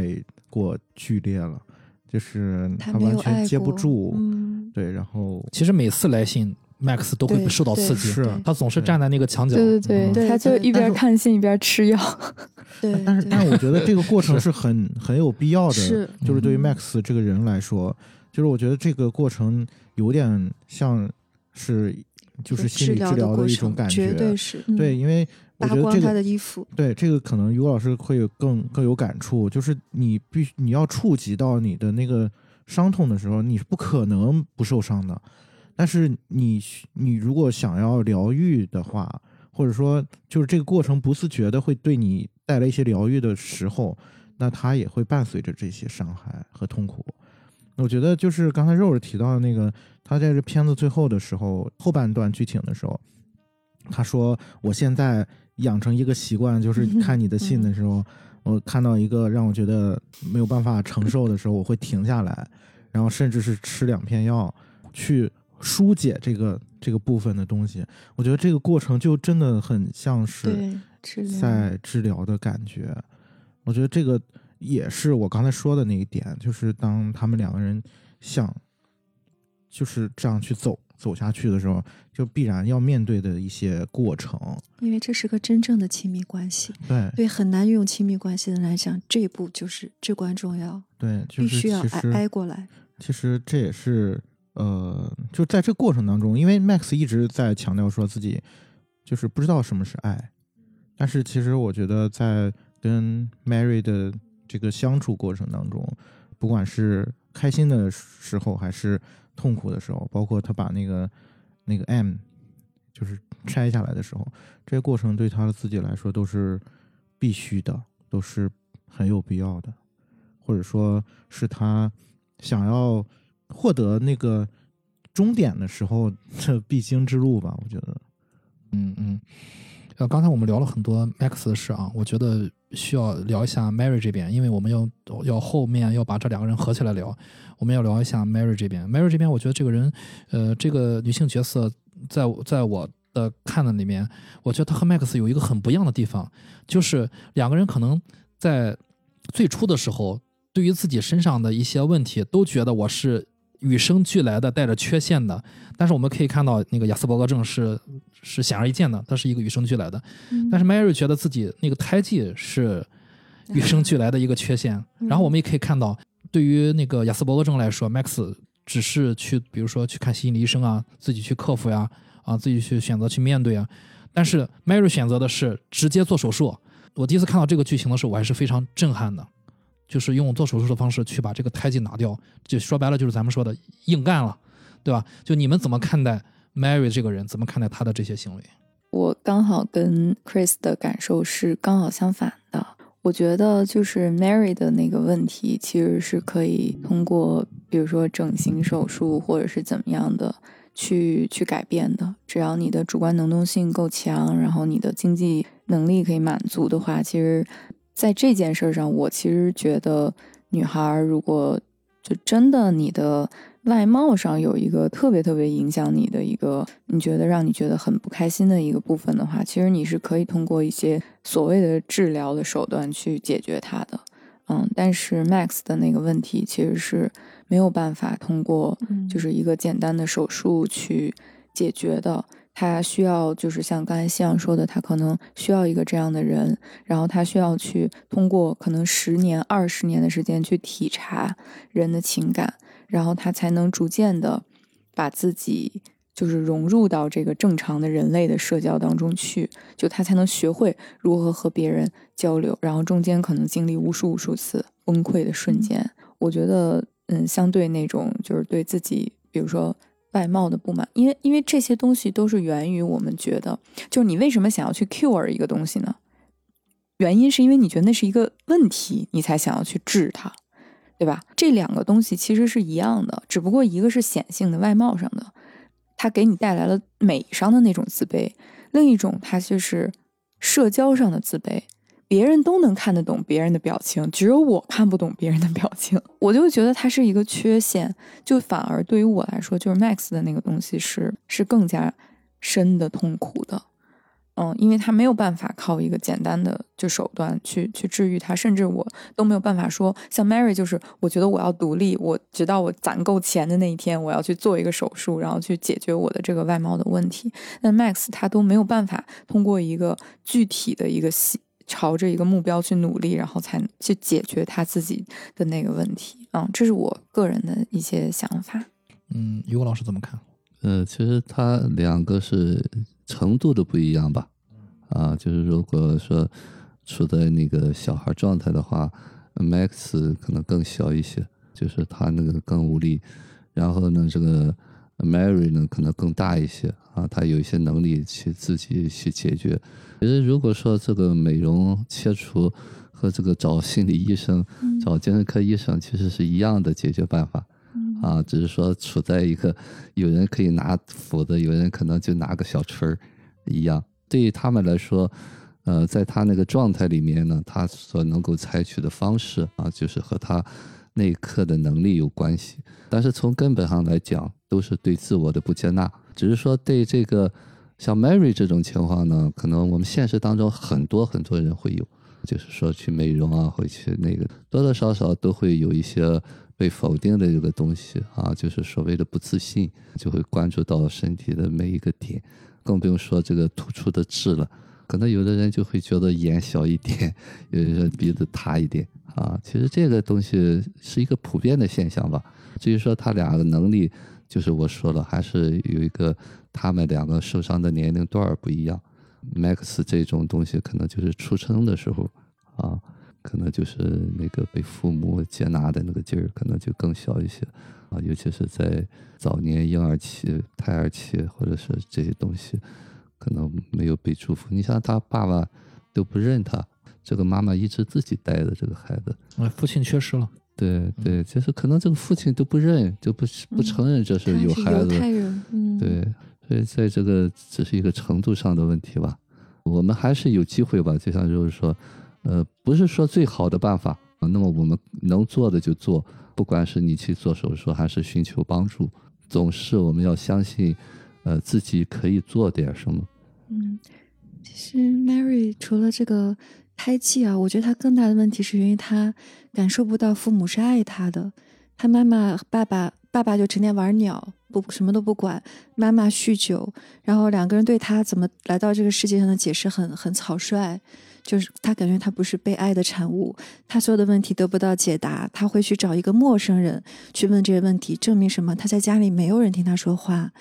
过剧烈了，就是他完全接不住，嗯，对，然后其实每次来信，Max 都会对受到刺激，是他总是站在那个墙角，对对嗯。对，他就一边看信一边吃药。对，但是但是我觉得这个过程是很 很有必要的，是。就是对于嗯 Max 这个人来说，就是我觉得这个过程有点像是就是心理治疗的一种感觉，绝对是嗯。对，因为扒光他的个衣服，对这个可能于老师会有更更有感触，就是你必须你要触及到你的那个伤痛的时候，你是不可能不受伤的。但是你你如果想要疗愈的话，或者说就是这个过程不自觉的会对你带来一些疗愈的时候，那它也会伴随着这些伤害和痛苦。我觉得就是刚才肉肉提到的那个，他在这片子最后的时候，后半段剧情的时候，他说：“我现在养成一个习惯，就是看你的信的时候，我看到一个让我觉得没有办法承受的时候，我会停下来，然后甚至是吃两片药去疏解这个这个部分的东西。我觉得这个过程就真的很像是在治疗的感觉。我觉得这个也是我刚才说的那一点，就是当他们两个人想就是这样去走走下去的时候，就必然要面对的一些过程。因为这是个真正的亲密关系。对对很难运用亲密关系的人来讲，这一步就是至关重要，对，就是必须要挨挨过来。其实这也是呃，就在这过程当中，因为 Max 一直在强调说自己就是不知道什么是爱，但是其实我觉得在跟 Mary 的这个相处过程当中，不管是开心的时候还是痛苦的时候，包括他把那个那个 M 就是拆下来的时候，这些过程对他自己来说都是必须的，都是很有必要的，或者说是他想要获得那个终点的时候这必经之路吧，我觉得。嗯嗯，呃，刚才我们聊了很多 Max 的事啊，我觉得需要聊一下 Mary 这边，因为我们要要后面要把这两个人合起来聊，我们要聊一下 Mary 这边。Mary 这边，我觉得这个人，呃，这个女性角色，在在我的看的里面，我觉得她和 Max 有一个很不一样的地方，就是两个人可能在最初的时候，对于自己身上的一些问题，都觉得我是与生俱来的带着缺陷的，但是我们可以看到，那个亚斯伯格症是是显而易见的，它是一个与生俱来的。嗯但是 Mary 觉得自己那个胎记是与生俱来的一个缺陷。嗯然后我们也可以看到，对于那个亚斯伯格症来说，Max 只是去，比如说去看心理医生啊，自己去克服呀，啊，自己去选择去面对啊。但是 Mary 选择的是直接做手术。我第一次看到这个剧情的时候，我还是非常震撼的，就是用做手术的方式去把这个胎记拿掉，就说白了就是咱们说的硬干了，对吧？就你们怎么看待 Mary 这个人，怎么看待他的这些行为？我刚好跟 Chris 的感受是刚好相反的。我觉得就是 Mary 的那个问题，其实是可以通过，比如说整形手术或者是怎么样的去去改变的。只要你的主观能动性够强，然后你的经济能力可以满足的话，其实在这件事上，我其实觉得女孩儿如果就真的你的外貌上有一个特别特别影响你的一个，你觉得让你觉得很不开心的一个部分的话，其实你是可以通过一些所谓的治疗的手段去解决它的。嗯，但是 Max 的那个问题其实是没有办法通过嗯就是一个简单的手术去解决的。他需要就是像刚才夕阳说的，他可能需要一个这样的人，然后他需要去通过可能十年、二十年的时间去体察人的情感，然后他才能逐渐的把自己就是融入到这个正常的人类的社交当中去，就他才能学会如何和别人交流，然后中间可能经历无数无数次崩溃的瞬间。我觉得，嗯，相对那种就是对自己，比如说外貌的不满，因为因为这些东西都是源于我们觉得，就是你为什么想要去 cure 一个东西呢？原因是因为你觉得那是一个问题，你才想要去治它。对吧？这两个东西其实是一样的，只不过一个是显性的外貌上的，它给你带来了美上的那种自卑；另一种它就是社交上的自卑。别人都能看得懂别人的表情，只有我看不懂别人的表情，我就觉得它是一个缺陷。就反而对于我来说，就是 Max 的那个东西是是更加深的痛苦的。嗯，因为他没有办法靠一个简单的就手段去去治愈他，甚至我都没有办法说像 Mary，就是我觉得我要独立，我直到我攒够钱的那一天，我要去做一个手术，然后去解决我的这个外貌的问题。那 Max 他都没有办法通过一个具体的一个细朝着一个目标去努力，然后才去解决他自己的那个问题。嗯，这是我个人的一些想法。嗯，于果老师怎么看？呃，其实他两个是程度的不一样吧。啊，就是如果说处在那个小孩状态的话，Max 可能更小一些，就是他那个更无力。然后呢，这个 Mary 呢可能更大一些啊，他有一些能力去自己去解决。其实如果说这个美容切除和这个找心理医生、找精神科医生其实是一样的解决办法。啊，只是说处在一个有人可以拿斧子，有人可能就拿个小锤儿一样。对于他们来说，呃，在他那个状态里面呢，他所能够采取的方式啊，就是和他那一刻的能力有关系。但是从根本上来讲，都是对自我的不接纳。只是说对这个像 Mary 这种情况呢，可能我们现实当中很多很多人会有，就是说去美容啊，会去那个多多少少都会有一些。被否定的这个东西啊，就是所谓的不自信，就会关注到身体的每一个点，更不用说这个突出的痣了。可能有的人就会觉得眼小一点，有的人鼻子塌一点啊。其实这个东西是一个普遍的现象吧。至于说他俩的能力，就是我说了，还是有一个他们两个受伤的年龄段儿不一样。Max 这种东西可能就是出生的时候啊。可能就是那个被父母接纳的那个劲儿，可能就更小一些。啊，尤其是在早年婴儿期、胎儿期，或者是这些东西，可能没有被祝福。你像他爸爸都不认他，这个妈妈一直自己带着这个孩子，哎，父亲缺失了，对对，就是可能这个父亲都不认，就不不承认这是有孩子，犹太人，嗯，对，所以在这个只是一个程度上的问题吧，我们还是有机会吧，就像就是说。呃，不是说最好的办法，那么我们能做的就做，不管是你去做手术还是寻求帮助，总是我们要相信，呃，自己可以做点什么。嗯，其实 Mary 除了这个胎记啊，我觉得她更大的问题是源于她感受不到父母是爱她的，她妈妈、爸爸，爸爸就成天玩鸟，不什么都不管，妈妈酗酒，然后两个人对她怎么来到这个世界上的解释很很草率。就是他感觉他不是被爱的产物，他所有的问题得不到解答，他会去找一个陌生人去问这些问题，证明什么？他在家里没有人听他说话，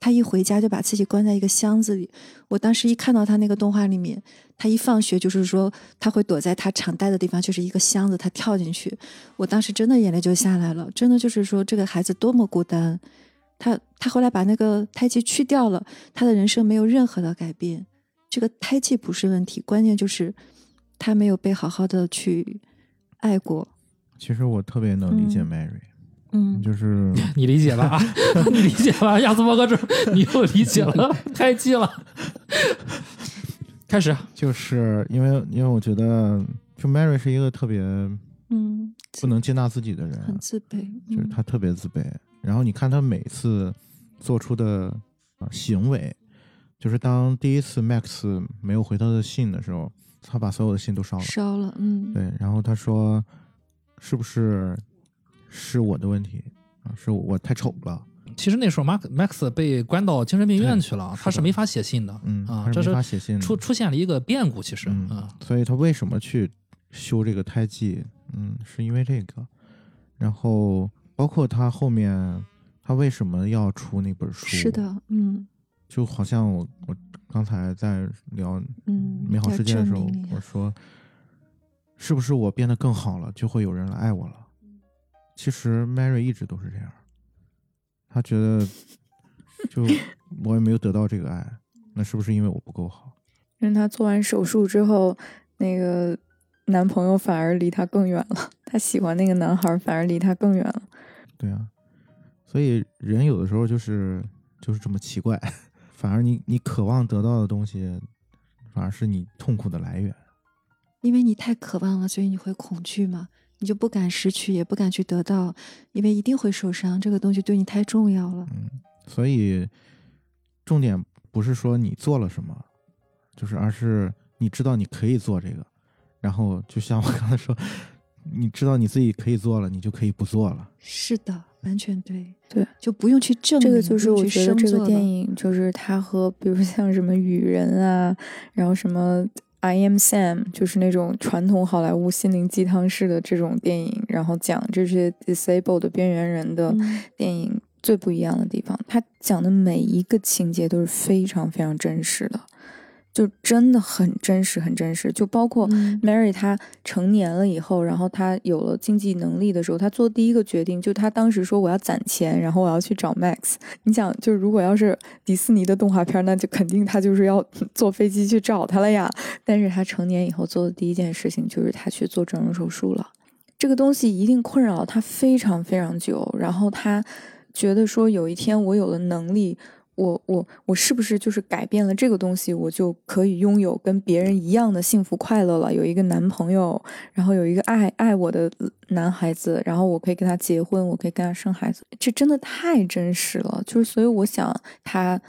他一回家就把自己关在一个箱子里。我当时一看到他那个动画里面，他一放学就是说他会躲在他常待的地方，就是一个箱子，他跳进去。我当时真的眼泪就下来了，真的就是说这个孩子多么孤单。他他后来把那个胎记去掉了，他的人生没有任何的改变。这个胎记不是问题，关键就是他没有被好好的去爱过。其实我特别能理解嗯 Mary，嗯，就是 你理解了啊？你理解吧，亚斯伯格症，你又理解了，胎记了。开始，就是因为因为我觉得，就 Mary 是一个特别嗯，不能接纳自己的人，很自卑，嗯就是他特别自卑。然后你看他每次做出的啊行为，就是当第一次 Max 没有回他的信的时候，他把所有的信都烧了。烧了，嗯，对，然后他说：“是不是是我的问题啊？是我太丑了？其实那时候 Max Max 被关到精神病院去了，是他是没法写信的，嗯，啊，他这是是没法写信的出出现了一个变故，其实，嗯啊，所以他为什么去修这个胎记？嗯，是因为这个。然后包括他后面，他为什么要出那本书？是，的，嗯就好像我我刚才在聊嗯，美好世界的时候我说，是不是我变得更好了，就会有人来爱我了？其实 Mary 一直都是这样，她觉得就我也没有得到这个爱，那是不是因为我不够好？因为她做完手术之后，那个男朋友反而离她更远了，她喜欢那个男孩儿反而离她更远了。对啊，所以人有的时候就是就是这么奇怪，反而你你渴望得到的东西，反而是你痛苦的来源。因为你太渴望了，所以你会恐惧嘛，你就不敢失去，也不敢去得到，因为一定会受伤。这个东西对你太重要了。嗯所以重点不是说你做了什么，就是而是你知道你可以做这个，然后就像我刚才说，你知道你自己可以做了，你就可以不做了。是的，完全对，对，就不用去证明，这个就是我觉得这个电影，就是它和比如像什么雨人啊，然后什么 I Am Sam，就是那种传统好莱坞心灵鸡汤式的这种电影，然后讲这些 disabled 的边缘人的嗯电影最不一样的地方，它讲的每一个情节都是非常非常真实的，就真的很真实，很真实，就包括。嗯 Mary 她成年了以后，然后她有了经济能力的时候，她做第一个决定，就她当时说我要攒钱，然后我要去找 Max。你想，就如果要是迪士尼的动画片，那就肯定她就是要 坐飞机去找他了呀。但是她成年以后做的第一件事情就是她去做整容手术了。这个东西一定困扰她非常非常久，然后她觉得说有一天我有了能力，我我我是不是就是改变了这个东西，我就可以拥有跟别人一样的幸福快乐了？有一个男朋友，然后有一个爱爱我的男孩子，然后我可以跟他结婚，我可以跟他生孩子，这真的太真实了。就是所以我想他。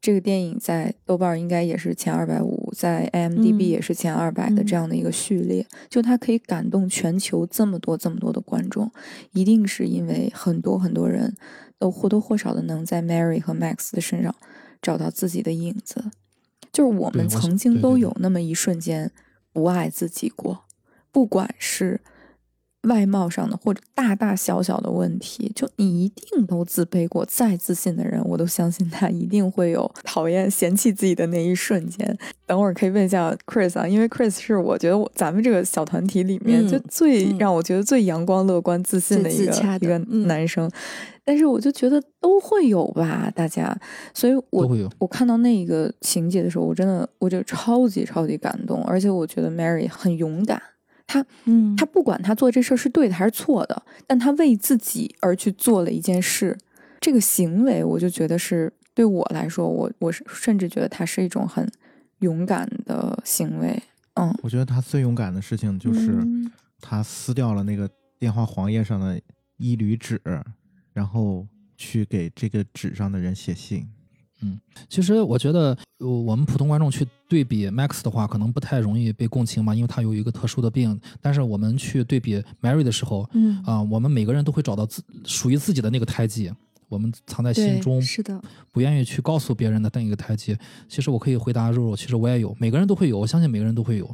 这个电影在豆瓣应该也是前二百五，在 IMDB 嗯也是前二百的这样的一个序列，就它可以感动全球这么多这么多的观众，一定是因为很多很多人都或多或少的能在 Mary 和 Max 的身上找到自己的影子，就是我们曾经都有那么一瞬间不爱自己过，不管是外貌上的或者大大小小的问题，就你一定都自卑过。再自信的人，我都相信他一定会有 讨厌、嫌弃自己的那一瞬间。等会儿可以问一下 Chris 啊，因为 Chris 是我觉得我咱们这个小团体里面嗯就最嗯让我觉得最阳光、乐观、自信的一个的一个嗯男生。但是我就觉得都会有吧，大家。所以我我看到那个情节的时候，我真的我就超级超级感动，而且我觉得 Mary 很勇敢。她嗯，他不管他做这事儿是对的还是错的，但他为自己而去做了一件事，这个行为我就觉得是对我来说，我我是甚至觉得他是一种很勇敢的行为。嗯，我觉得他最勇敢的事情就是嗯他撕掉了那个电话黄页上的一缕纸，然后去给这个纸上的人写信。其实我觉得，呃我们普通观众去对比 Max 的话，可能不太容易被共情嘛，因为他有一个特殊的病。但是我们去对比 Mary 的时候，嗯，啊、我们每个人都会找到自属于自己的那个胎记，我们藏在心，中，是的，不愿意去告诉别人的那一个胎记。其实我可以回答肉肉，其实我也有，每个人都会有，我相信每个人都会有。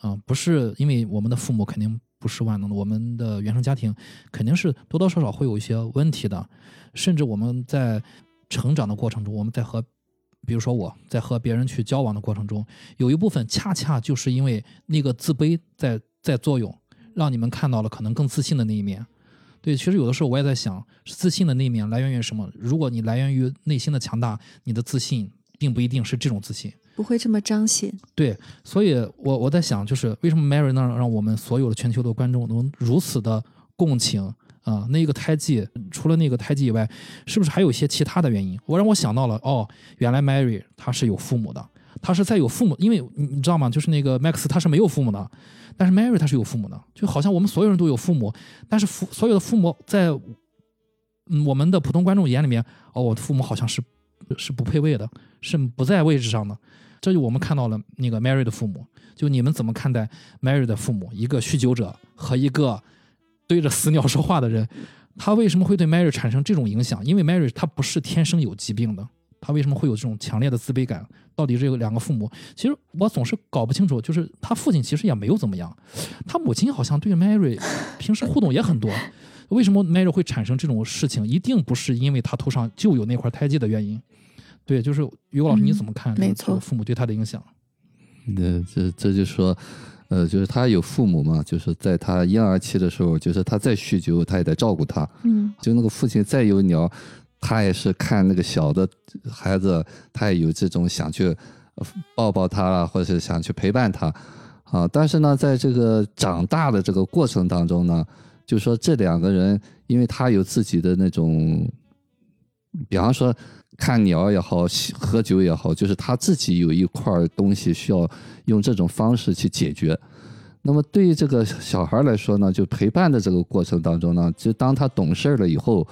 啊、不是因为我们的父母肯定不是万能的，我们的原生家庭肯定是多多少少会有一些问题的，甚至我们在成长的过程中，我们在和，比如说我在和别人去交往的过程中，有一部分恰恰就是因为那个自卑在在作用，让你们看到了可能更自信的那一面。对，其实有的时候我也在想，自信的那一面来源于什么？如果你来源于内心的强大，你的自信并不一定是这种自信。不会这么彰显。对，所以我我在想，就是为什么 Mary 能让我们所有的全球的观众能如此的共情啊、那个胎记，除了那个胎记以外，是不是还有一些其他的原因？我让我想到了，哦，原来 Mary 她是有父母的，她是在有父母，因为你你知道吗？就是那个 Max 他是没有父母的，但是 Mary 她是有父母的，就好像我们所有人都有父母，但是父所有的父母在嗯我们的普通观众眼里面，哦，我的父母好像是是不配位的，是不在位置上的。这就我们看到了那个 Mary 的父母，就你们怎么看待 Mary 的父母？一个酗酒者和一个对着死鸟说话的人，他为什么会对 Mary 产生这种影响？因为 Mary 她不是天生有疾病的，她为什么会有这种强烈的自卑感？到底这个两个父母，其实我总是搞不清楚。就是他父亲其实也没有怎么样，他母亲好像对 Mary 平时互动也很多。为什么 Mary 会产生这种事情？一定不是因为他头上就有那块胎记的原因。对，就是于果老师，你怎么看？这个父母对他的影响。那，这这就说，呃，就是他有父母嘛，就是在他婴儿期的时候，就是他再酗酒，他也得照顾他。嗯就那个父亲再有鸟，他也是看那个小的孩子，他也有这种想去呃抱抱他啦，或者是想去陪伴他啊。但是呢，在这个长大的这个过程当中呢，就说这两个人，因为他有自己的那种，比方说看鸟也好，喝酒也好，就是他自己有一块东西需要用这种方式去解决。那么对于这个小孩来说呢，就陪伴的这个过程当中呢，就当他懂事儿了以后，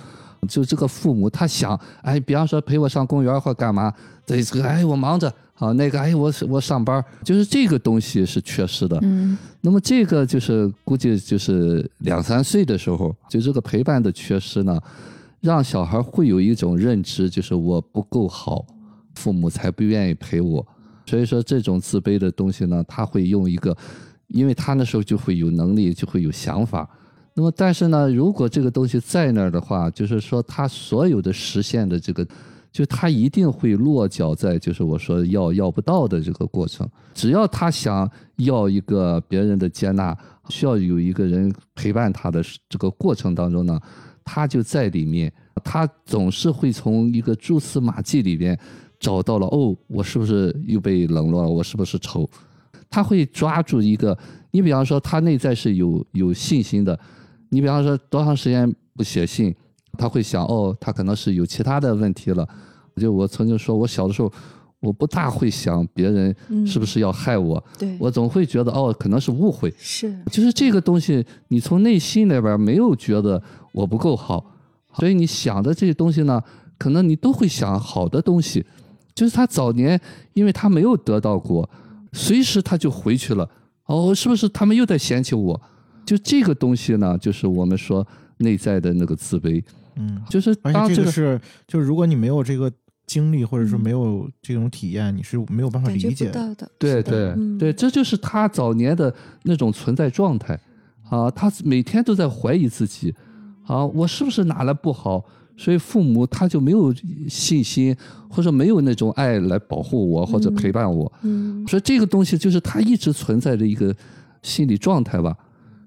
就这个父母他想，哎，比方说陪我上公园或干嘛，这这个哎我忙着，好那个哎我我上班，就是这个东西是缺失的。嗯那么这个就是估计就是两三岁的时候，就这个陪伴的缺失呢，让小孩会有一种认知，就是我不够好，父母才不愿意陪我。所以说这种自卑的东西呢，他会用一个，因为他那时候就会有能力，就会有想法。那么但是呢，如果这个东西在那儿的话，就是说他所有的实现的这个。就他一定会落脚在就是我说要要不到的这个过程，只要他想要一个别人的接纳，需要有一个人陪伴他的这个过程当中呢，他就在里面，他总是会从一个蛛丝马迹里边找到了哦，我是不是又被冷落了？我是不是丑？他会抓住一个，你比方说他内在是有有信心的，你比方说多长时间不写信，他会想哦，他可能是有其他的问题了。就我曾经说，我小的时候，我不大会想别人是不是要害我，对，我总会觉得哦，可能是误会。是就是这个东西，你从内心里边没有觉得我不够好，所以你想的这些东西呢，可能你都会想好的东西。就是他早年，因为他没有得到过，随时他就回去了。哦，是不是他们又在嫌弃我？就这个东西呢，就是我们说内在的那个自卑。嗯，就是而当这个且这个是，就是如果你没有这个经历，或者说嗯没有这种体验，你是没有办法理解的。到的，对对嗯对，这就是他早年的那种存在状态啊，他每天都在怀疑自己啊，我是不是哪来不好？所以父母他就没有信心，或者没有那种爱来保护我或者陪伴我。嗯所以这个东西就是他一直存在着一个心理状态吧。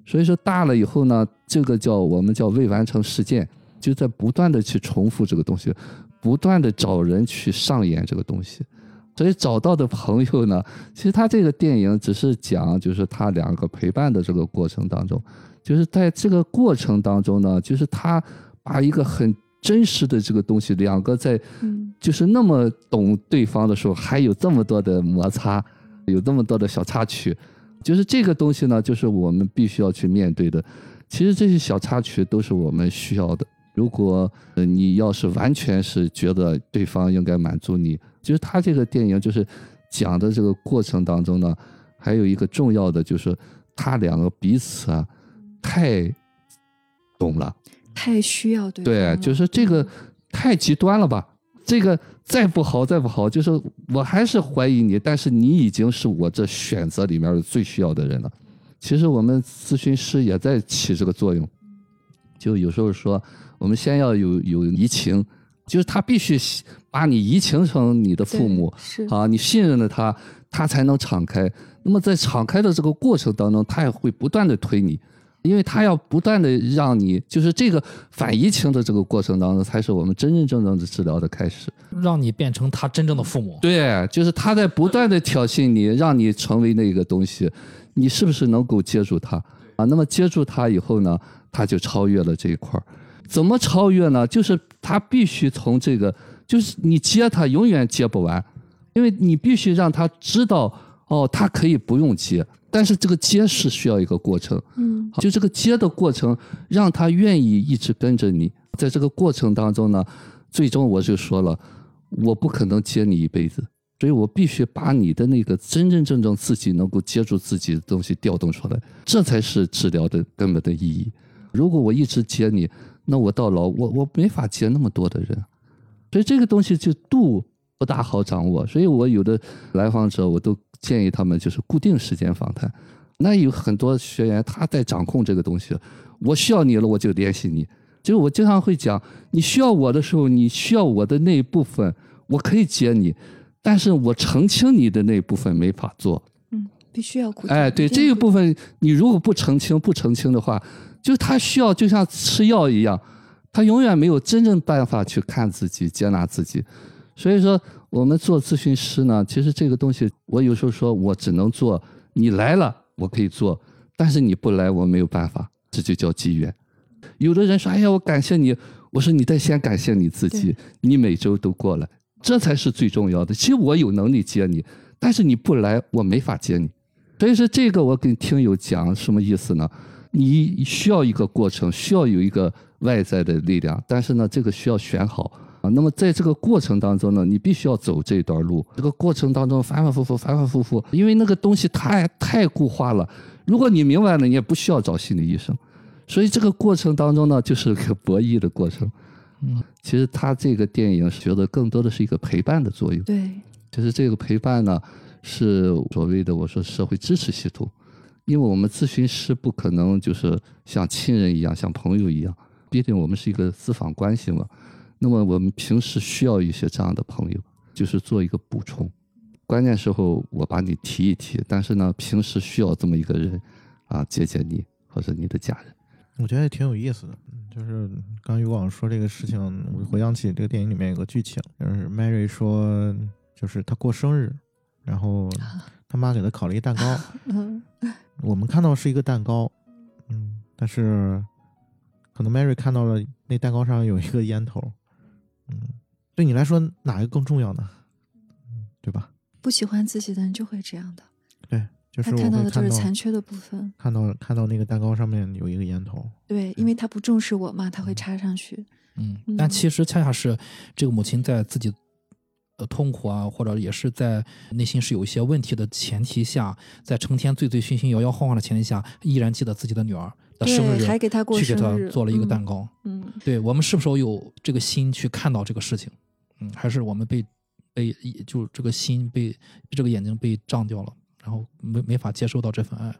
所以说大了以后呢，这个叫我们叫未完成事件，就在不断的去重复这个东西，不断的找人去上演这个东西。所以找到的朋友呢，其实他这个电影只是讲，就是他两个陪伴的这个过程当中，就是在这个过程当中呢，就是他把一个很真实的这个东西，两个在嗯就是那么懂对方的时候，还有这么多的摩擦，有这么多的小插曲，就是这个东西呢，就是我们必须要去面对的。其实这些小插曲都是我们需要的。如果呃你要是完全是觉得对方应该满足你，就是他这个电影就是讲的这个过程当中呢，还有一个重要的就是他两个彼此啊太懂了。太需要对对，就是这个太极端了吧？这个再不好，再不好，就是我还是怀疑你，但是你已经是我这选择里面最需要的人了。其实我们咨询师也在起这个作用，就有时候说，我们先要有有移情，就是他必须把你移情成你的父母，是啊，你信任了他，他才能敞开。那么在敞开的这个过程当中，他也会不断的推你，因为他要不断的让你，就是这个反移情的这个过程当中，才是我们真真正正的治疗的开始。让你变成他真正的父母。对，就是他在不断的挑衅你，让你成为那个东西，你是不是能够接住他啊？那么接住他以后呢，他就超越了这一块儿。怎么超越呢？就是他必须从这个，就是你接他永远接不完，因为你必须让他知道，哦，他可以不用接，但是这个接是需要一个过程。嗯就这个接的过程，让他愿意一直跟着你。在这个过程当中呢，最终我就说了，我不可能接你一辈子，所以我必须把你的那个真真正正自己能够接住自己的东西调动出来，这才是治疗的根本的意义。如果我一直接你，那我到老我我没法接那么多的人，所以这个东西就度不大好掌握。所以我有的来访者，我都建议他们就是固定时间访谈。那有很多学员他在掌控这个东西，我需要你了，我就联系你。就是我经常会讲，你需要我的时候，你需要我的那一部分，我可以接你，但是我澄清你的那一部分没法做。嗯，必须要固定哎，对这一部分，你如果不澄清、不澄清的话，就他需要就像吃药一样，他永远没有真正办法去看自己、接纳自己。所以说，我们做咨询师呢，其实这个东西，我有时候说我只能做，你来了我可以做，但是你不来我没有办法，这就叫机缘。有的人说：“哎呀，我感谢你。”我说：“你得先感谢你自己，你每周都过来，这才是最重要的。其实我有能力接你，但是你不来，我没法接你。所以说这个我跟听友讲什么意思呢？你需要一个过程，需要有一个外在的力量，但是呢，这个需要选好啊。那么在这个过程当中呢，你必须要走这段路。这个过程当中反反复复，反反复复，因为那个东西太太固化了。如果你明白了，你也不需要找心理医生。所以这个过程当中呢，就是个博弈的过程。嗯，其实他这个电影觉得更多的是一个陪伴的作用。对，其实这个陪伴呢，是所谓的我说社会支持系统，因为我们咨询师不可能就是像亲人一样，像朋友一样，毕竟我们是一个咨访关系嘛。那么我们平时需要一些这样的朋友，就是做一个补充。关键时候我把你提一提，但是呢，平时需要这么一个人啊，接接你或者你的家人。我觉得也挺有意思的，嗯就是刚于广说这个事情，我回想起这个电影里面有个剧情，就是 Mary 说，就是她过生日，然后他妈给她烤了一蛋糕，嗯，我们看到是一个蛋糕，嗯，但是可能 Mary 看到了那蛋糕上有一个烟头，嗯，对你来说哪一个更重要呢？嗯，对吧？不喜欢自己的人就会这样的，对，就是看到的就是残缺的部分。看到看到那个蛋糕上面有一个烟头，对，因为他不重视我嘛，他会插上去。嗯嗯，但其实恰恰是这个母亲在自己呃痛苦啊，或者也是在内心是有一些问题的前提下，在成天醉醉醺醺、摇摇晃晃的前提下，依然记得自己的女儿的生对，日，还给他过去给生日，做了一个蛋嗯。糕。嗯，对我们是不是有这个心去看到这个事情？嗯，还是我们被被就这个心被这个眼睛被胀掉了，然后没没法接受到这份爱。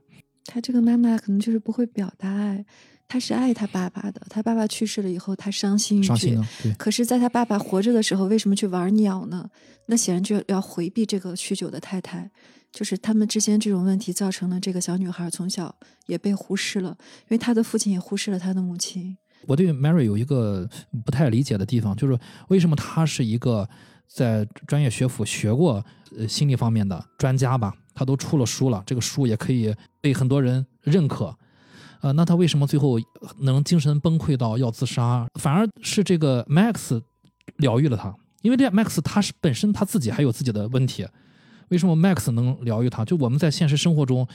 他这个妈妈可能就是不会表达爱，他是爱他爸爸的。他爸爸去世了以后，他伤心欲绝伤心呢。？对，可是，在他爸爸活着的时候，为什么去玩鸟呢？那显然就要回避这个酗酒的太太。就是他们之间这种问题，造成了这个小女孩从小也被忽视了，因为她的父亲也忽视了她的母亲。我对 Mary 有一个不太理解的地方，就是为什么她是一个在专业学府学过呃心理方面的专家吧，她都出了书了，这个书也可以被很多人认可。呃，那她为什么最后能精神崩溃到要自杀？反而是这个 Max 疗愈了她，因为 Max 他是本身他自己还有自己的问题，为什么 Max 能疗愈他？就我们在现实生活中，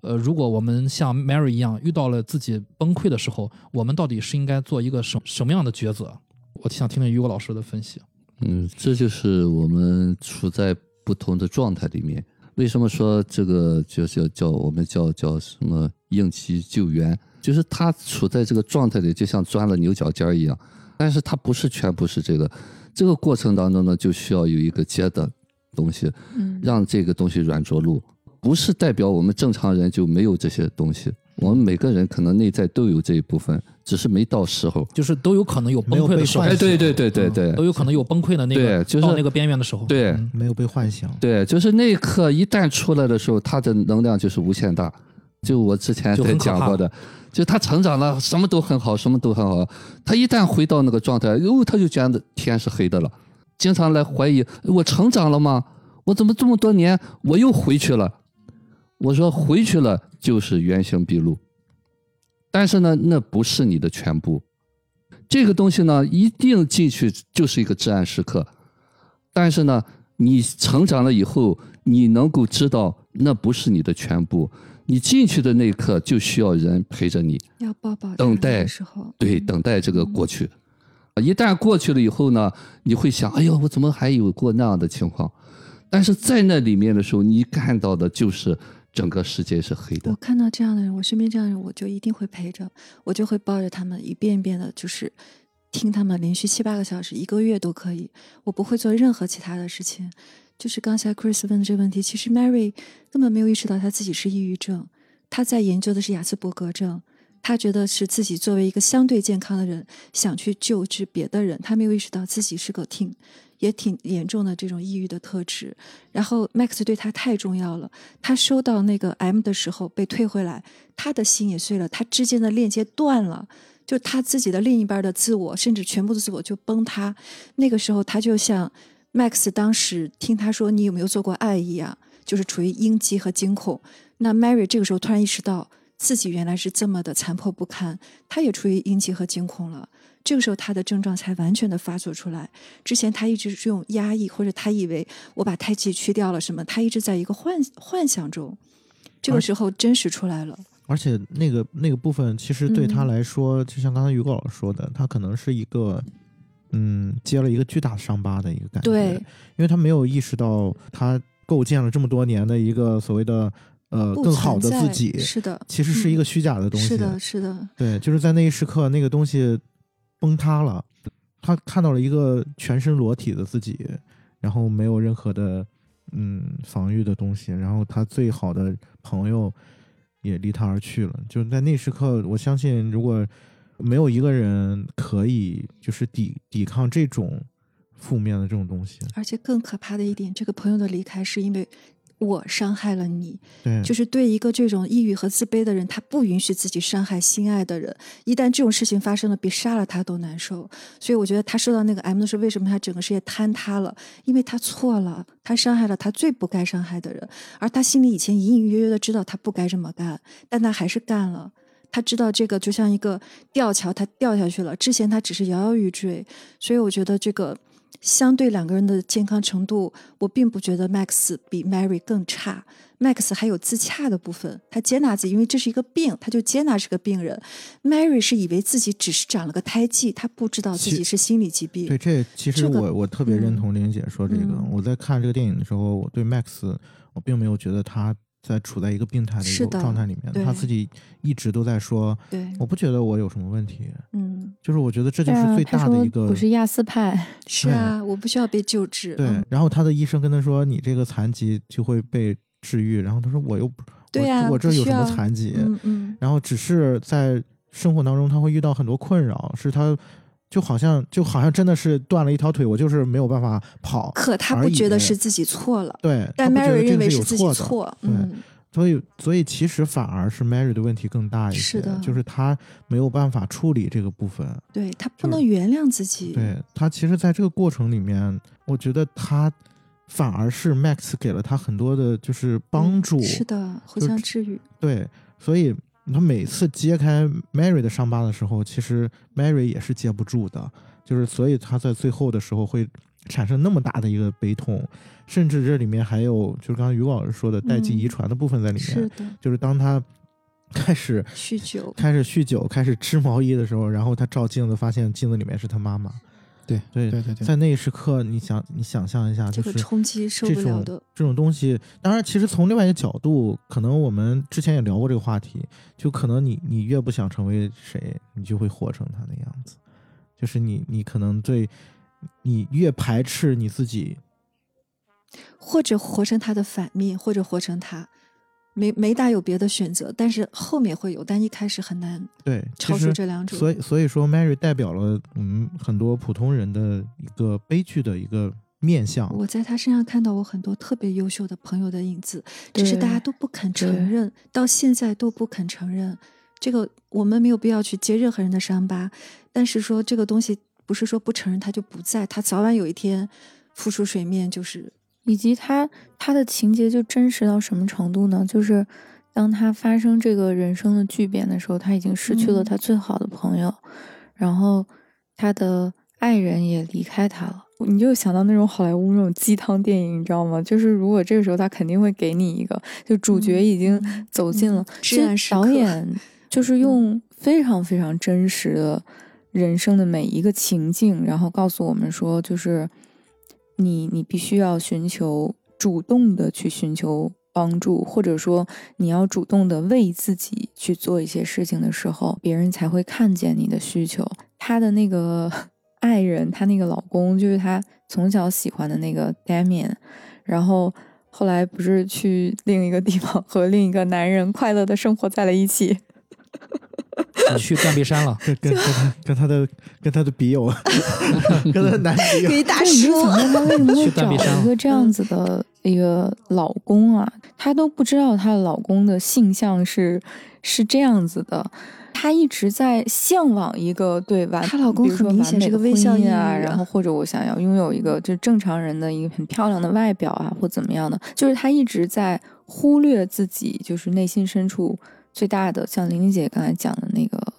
呃，如果我们像 Mary 一样遇到了自己崩溃的时候，我们到底是应该做一个什什么样的抉择？我想听听于果老师的分析。嗯，这就是我们处在不同的状态里面。为什么说这个就叫叫我们叫叫什么应急救援？就是他处在这个状态里，就像钻了牛角尖一样。但是他不是全部是这个，这个过程当中呢，就需要有一个阶段东西，嗯，让这个东西软着陆。不是代表我们正常人就没有这些东西，我们每个人可能内在都有这一部分，只是没到时候。就是都有可能有崩溃的时候，对对对对对，都有可能有崩溃的那个，对就是到那个边缘的时候。对嗯没有被唤醒。对，就是那一刻一旦出来的时候，他的能量就是无限大。就我之前讲过的，就他成长了，什么都很好，什么都很好。他一旦回到那个状态，哟，他就觉得天是黑的了，经常来怀疑我成长了吗？我怎么这么多年我又回去了？我说回去了就是原形毕露，但是呢，那不是你的全部。这个东西呢，一定进去就是一个至暗时刻，但是呢，你成长了以后，你能够知道那不是你的全部。你进去的那一刻就需要人陪着你，要抱抱等待时候，对，嗯等待这个过去。一旦过去了以后呢，你会想，哎呦，我怎么还有过那样的情况？但是在那里面的时候，你看到的就是整个世界是黑的。我看到这样的人，我身边这样的人，我就一定会陪着，我就会抱着他们一遍一遍的，就是听他们连续七八个小时，一个月都可以。我不会做任何其他的事情。就是刚才 Chris 问的这个问题，其实 Mary 根本没有意识到她自己是抑郁症，她在研究的是雅斯伯格症。他觉得是自己作为一个相对健康的人，想去救治别的人，他没有意识到自己是个挺也挺严重的这种抑郁的特质。然后 Max 对他太重要了，他收到那个 M 的时候被退回来，他的心也碎了，他之间的链接断了，就他自己的另一半的自我，甚至全部的自我就崩塌。那个时候，他就像 Max 当时听他说你有没有做过爱一样，就是处于应激和惊恐。那 Mary 这个时候突然意识到自己原来是这么的残破不堪，他也处于应激和惊恐了。这个时候，他的症状才完全的发作出来。之前他一直是用压抑，或者他以为我把胎记去掉了什么，他一直在一个幻幻想中。这个时候真实出来了。而且那个那个部分，其实对他嗯来说，就像刚才于果老师说的，他可能是一个，嗯，接了一个巨大的伤疤的一个感觉。对，因为他没有意识到，他构建了这么多年的一个所谓的呃更好的自己，是的，其实是一个虚假的东西。是的，是的，对，就是在那一时刻，那个东西崩塌了，他看到了一个全身裸体的自己，然后没有任何的嗯防御的东西，然后他最好的朋友也离他而去了。就是在那时刻，我相信如果没有一个人可以就是抵抵抗这种负面的这种东西，而且更可怕的一点，这个朋友的离开是因为我伤害了你，对，就是对一个这种抑郁和自卑的人，他不允许自己伤害心爱的人。一旦这种事情发生了，比杀了他都难受。所以我觉得他受到那个 M 的时候，为什么他整个世界坍塌了？因为他错了，他伤害了他最不该伤害的人，而他心里以前隐隐约约的知道他不该这么干，但他还是干了。他知道这个就像一个吊桥，他掉下去了。之前他只是摇摇欲坠，所以我觉得这个相对两个人的健康程度，我并不觉得 Max 比 Mary 更差。Max 还有自洽的部分，他接纳自己，因为这是一个病，他就接纳是个病人。Mary 是以为自己只是长了个胎记，他不知道自己是心理疾病。对，这其实这个我我特别认嗯同玲姐说这个。嗯我在看这个电影的时候，我对 Max 我并没有觉得他在处在一个病态的一个状态里面，他自己一直都在说，对，我不觉得我有什么问题，嗯，就是我觉得这就是最大的一个我是亚斯派，是啊，我不需要被救治。对嗯。然后他的医生跟他说，你这个残疾就会被治愈，然后他说我又不，对呀我我这有什么残疾？嗯嗯，然后只是在生活当中他会遇到很多困扰，是他就好像就好像真的是断了一条腿，我就是没有办法跑。可他不觉得是自己错了，对，但 Mary 认为是。自己错。对嗯，所以，所以其实反而是 Mary 的问题更大一些，是的就是他没有办法处理这个部分。对他不能原谅自己。对他，其实在这个过程里面，我觉得他反而是 Max 给了他很多的，就是帮助。是的，互相治愈。对，所以他每次揭开 Mary 的伤疤的时候，其实 Mary 也是接不住的，就是所以他在最后的时候会产生那么大的一个悲痛，甚至这里面还有就是刚刚于老师说的代际遗嗯传的部分在里面，是的，就是当他开始酗酒。开始酗酒、开始织毛衣的时候，然后他照镜子发现镜子里面是他妈妈。对对对对对，在那一时刻，你想你想象一下，这个就是冲击受这种不了的。这种东西，当然，其实从另外一个角度，可能我们之前也聊过这个话题，就可能你你越不想成为谁，你就会活成他那样子，就是你你可能对，你越排斥你自己，或者活成他的反面，或者活成他，没没大有别的选择，但是后面会有，但一开始很难对，超出这两种。所以所以说，Mary 代表了我们很多普通人的一个悲剧的一个面相。我在他身上看到我很多特别优秀的朋友的影子，只是大家都不肯承认，到现在都不肯承认。这个我们没有必要去揭任何人的伤疤，但是说这个东西不是说不承认它就不在，它早晚有一天浮出水面，就是以及他他的情节就真实到什么程度呢？就是当他发生这个人生的巨变的时候，他已经失去了嗯他最好的朋友，然后他的爱人也离开他了。你就想到那种好莱坞那种鸡汤电影，你知道吗？就是如果这个时候他肯定会给你一个，就主角已经嗯走进了，导演就是用非常非常真实的人生的每一个情境，然后告诉我们说，就是你你必须要寻求主动的去寻求帮助，或者说你要主动的为自己去做一些事情的时候，别人才会看见你的需求。他的那个 爱人，她那个老公，就是他从小喜欢的那个 Damian，然后。后来不是去另一个地方和另一个男人快乐的生活在了一起，去断臂山了。跟跟跟他跟他的跟他的笔友，跟他的男笔友，给大就你就叔。想问他为什么会 去断找臂山一个这样子的一个老公啊？她都不知道她的老公的性向是是这样子的。她一直在向往一个对完，她老公比如说很明显是个微笑啊然后或者我想要拥有一个就正常人的一个很漂亮的外表啊，或怎么样的，就是她一直在忽略自己，就是内心深处最大的，像玲玲姐刚才讲的那个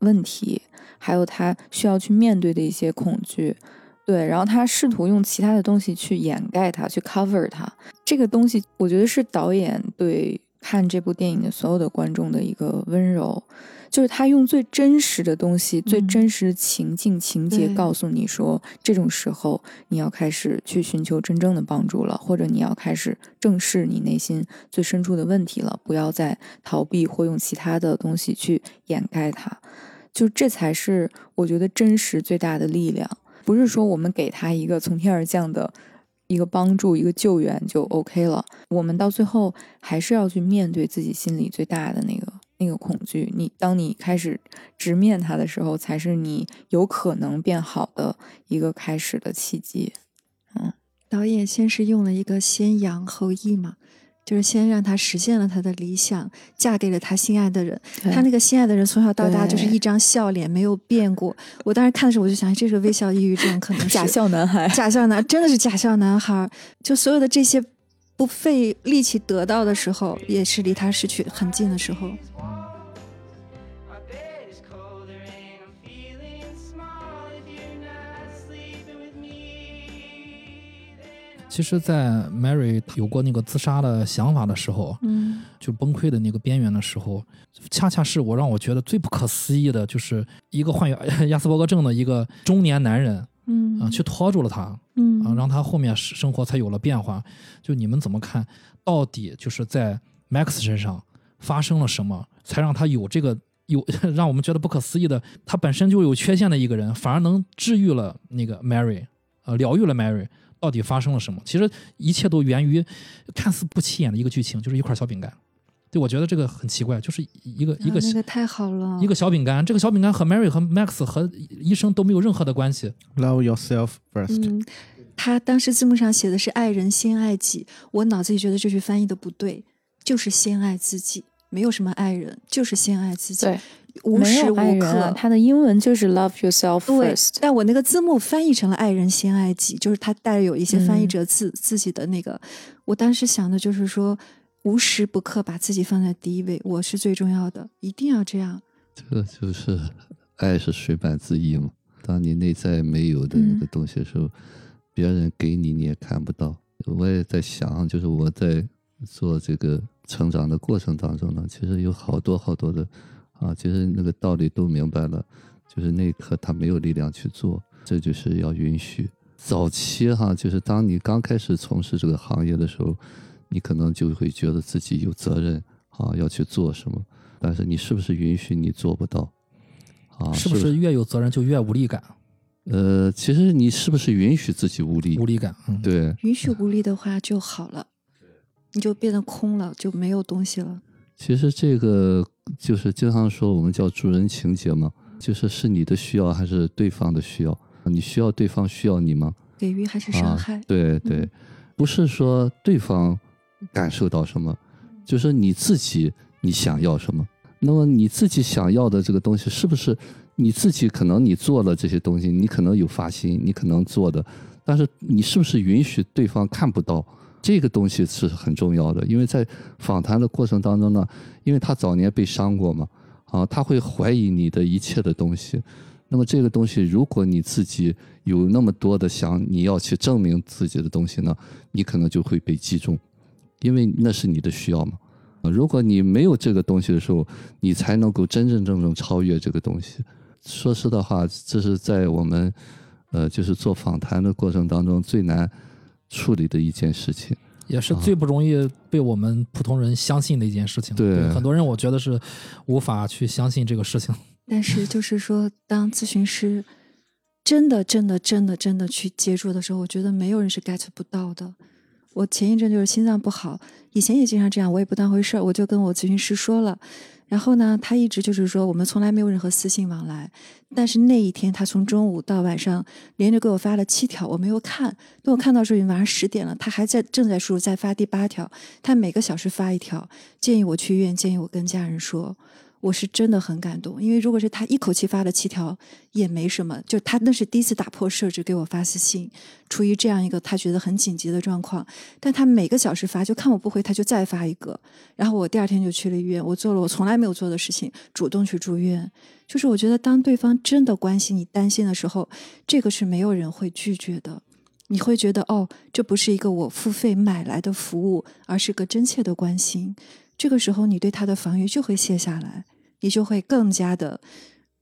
问题，还有她需要去面对的一些恐惧。对，然后她试图用其他的东西去掩盖它，去 cover 它。这个东西，我觉得是导演对看这部电影的所有的观众的一个温柔，就是他用最真实的东西、最嗯真实的情境、情节告诉你说，这种时候你要开始去寻求真正的帮助了，或者你要开始正视你内心最深处的问题了，不要再逃避或用其他的东西去掩盖它。就这才是我觉得真实最大的力量，不是说我们给他一个从天而降的一个帮助、一个救援就 OK 了。我们到最后还是要去面对自己心里最大的那个那个恐惧。你当你开始直面它的时候，才是你有可能变好的一个开始的契机。嗯导演先是用了一个先扬后抑嘛，就是先让他实现了他的理想，嫁给了他心爱的人。他那个心爱的人从小到大就是一张笑脸，没有变过。我当时看的时候，我就想，这是微笑抑郁症，可能是假笑男孩，假笑男，真的是假笑男孩。就所有的这些不费力气得到的时候，也是离他失去很近的时候。其实，在 Mary 有过那个自杀的想法的时候，嗯就崩溃的那个边缘的时候，恰恰是我让我觉得最不可思议的，就是一个患有亚斯伯格症的一个中年男人嗯啊，去拖住了他嗯啊，让他后面生活才有了变化。就你们怎么看？到底就是在 Max 身上发生了什么，才让他有这个有 让我们觉得不可思议的？他本身就有缺陷的一个人，反而能治愈了那个 Mary，呃，疗愈了 Mary。到底发生了什么？其实一切都源于看似不起眼的一个剧情，就是一块小饼干。对，我觉得这个很奇怪，就是一个一个啊那个太好了，一个小饼干，这个小饼干和 Mary 和 Max 和医生都没有任何的关系。Love yourself first。嗯，他当时字幕上写的是“爱人先爱己”，我脑子里觉得这句翻译的不对，就是先爱自己，没有什么爱人，就是先爱自己，对，无时无刻。他的英文就是 love yourself 对 first。，但我那个字幕翻译成了“爱人先爱己”，就是他带有一些翻译嗯者自、自己的那个。我当时想的就是说，无时不刻把自己放在第一位，我是最重要的，一定要这样。这就是爱是水满自溢嘛。当你内在没有的那个东西的时候，别人给你你也看不到。我也在想，就是我在做这个成长的过程当中呢，其实有好多好多的啊，其实那个道理都明白了，就是那一刻他没有力量去做，这就是要允许。早期哈，就是当你刚开始从事这个行业的时候，你可能就会觉得自己有责任啊，要去做什么，但是你是不是允许你做不到？啊，是不是越有责任就越无力感？呃，其实你是不是允许自己无力？无力感，嗯，对，允许无力的话就好了，你就变得空了，就没有东西了。其实这个就是经常说我们叫助人情节嘛，就是是你的需要还是对方的需要？你需要对方需要你吗？给予还是伤害？啊、对对，嗯不是说对方感受到什么，就是你自己你想要什么。那么你自己想要的这个东西，是不是你自己可能你做了这些东西，你可能有发心，你可能做的，但是你是不是允许对方看不到？这个东西是很重要的，因为在访谈的过程当中呢，因为他早年被伤过嘛，啊，他会怀疑你的一切的东西。那么这个东西，如果你自己有那么多的想你要去证明自己的东西呢，你可能就会被击中，因为那是你的需要嘛。啊，如果你没有这个东西的时候，你才能够真真正正超越这个东西。说实的话，这是在我们呃就是做访谈的过程当中最难处理的一件事情。也是最不容易被我们普通人相信的一件事情。对很多人我觉得是无法去相信这个事情。但是就是说，当咨询师真的、真的、真的、真的去接触的时候，我觉得没有人是 get 不到的。我前一阵就是心脏不好，以前也经常这样，我也不当回事儿，我就跟我咨询师说了。然后呢，他一直就是说，我们从来没有任何私信往来。但是那一天，他从中午到晚上连着给我发了七条，我没有看。等我看到时候已经晚上十点了，他还在正在输入，在发第八条。他每个小时发一条，建议我去医院，建议我跟家人说。我是真的很感动，因为如果是他一口气发了七条，也没什么。就他那是第一次打破设置给我发私信，处于这样一个他觉得很紧急的状况，但他每个小时发，就看我不回，他就再发一个。然后我第二天就去了医院，我做了我从来没有做的事情，主动去住院。就是我觉得，当对方真的关心你、担心的时候，这个是没有人会拒绝的。你会觉得，哦，这不是一个我付费买来的服务，而是个真切的关心。这个时候你对他的防御就会卸下来，你就会更加的，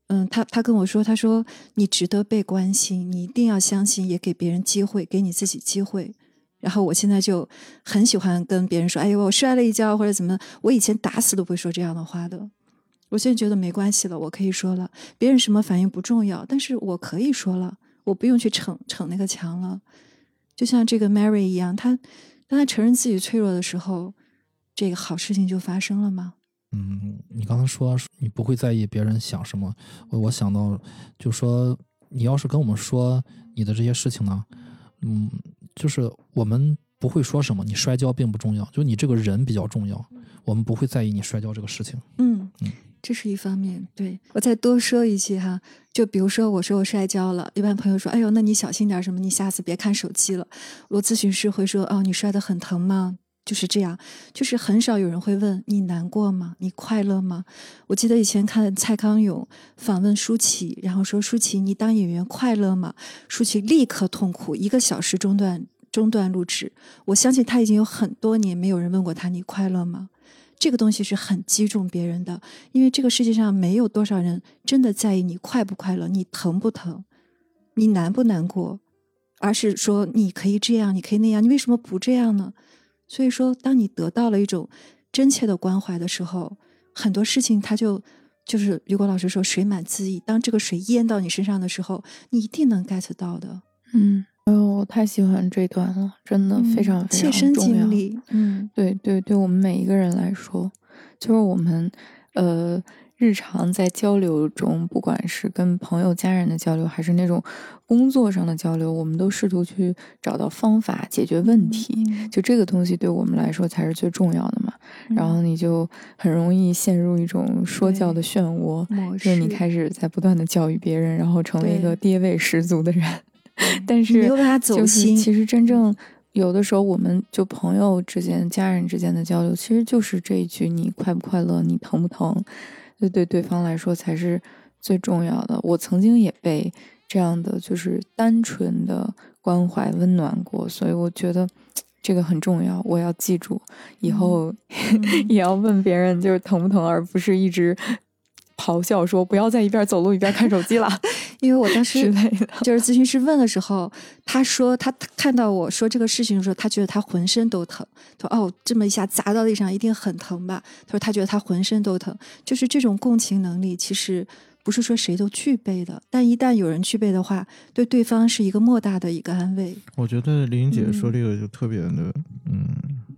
嗯，他他跟我说，他说你值得被关心，你一定要相信，也给别人机会，给你自己机会。然后我现在就很喜欢跟别人说，哎呦，我摔了一跤或者怎么，我以前打死都不会说这样的话的。我现在觉得没关系了，我可以说了，别人什么反应不重要，但是我可以说了，我不用去逞逞那个强了。就像这个 Mary 一样，她当她承认自己脆弱的时候，这个好事情就发生了吗？嗯，你刚才说你不会在意别人想什么，我我想到就说你要是跟我们说你的这些事情呢，嗯，就是我们不会说什么，你摔跤并不重要，就你这个人比较重要，我们不会在意你摔跤这个事情。嗯嗯，这是一方面。对我再多说一句哈，就比如说我说我摔跤了，一般朋友说，哎呦，那你小心点什么，你下次别看手机了。我咨询师会说，哦，你摔得很疼吗？就是这样，就是很少有人会问你难过吗？你快乐吗？我记得以前看蔡康永访问舒淇，然后说舒淇，你当演员快乐吗？舒淇立刻痛苦，一个小时中断中断录制。我相信他已经有很多年没有人问过他你快乐吗？这个东西是很击中别人的，因为这个世界上没有多少人真的在意你快不快乐，你疼不疼，你难不难过，而是说你可以这样，你可以那样，你为什么不这样呢？所以说，当你得到了一种真切的关怀的时候，很多事情它就就是雨果老师说水满自溢。当这个水淹到你身上的时候，你一定能 get 到的。嗯，哎呦，我太喜欢这段了，真的非常非常嗯切身经历。嗯对对，对我们每一个人来说，就是我们呃日常在交流中，不管是跟朋友、家人的交流，还是那种工作上的交流，我们都试图去找到方法解决问题。嗯就这个东西对我们来说才是最重要的嘛。然后嗯你就很容易陷入一种说教的漩涡，就是你开始在不断的教育别人，然后成为一个爹味十足的人。但是没有办法走就是心其实真正有的时候，我们就朋友之间、家人之间的交流，其实就是这一句“你快不快乐，你疼不疼”，对对对方来说才是最重要的。我曾经也被这样的就是单纯的关怀温暖过，所以我觉得这个很重要，我要记住，以后、也要问别人就是疼不疼，而不是一直咆哮说不要在一边走路一边看手机了 因为我当时。就是咨询师问的时候，他说他看到我说这个事情的时候，他觉得他浑身都疼。他说：“哦，这么一下砸到地上，一定很疼吧？”他说他觉得他浑身都疼，就是这种共情能力，其实不是说谁都具备的，但一旦有人具备的话，对对方是一个莫大的一个安慰。我觉得林姐说嗯这个就特别的，嗯，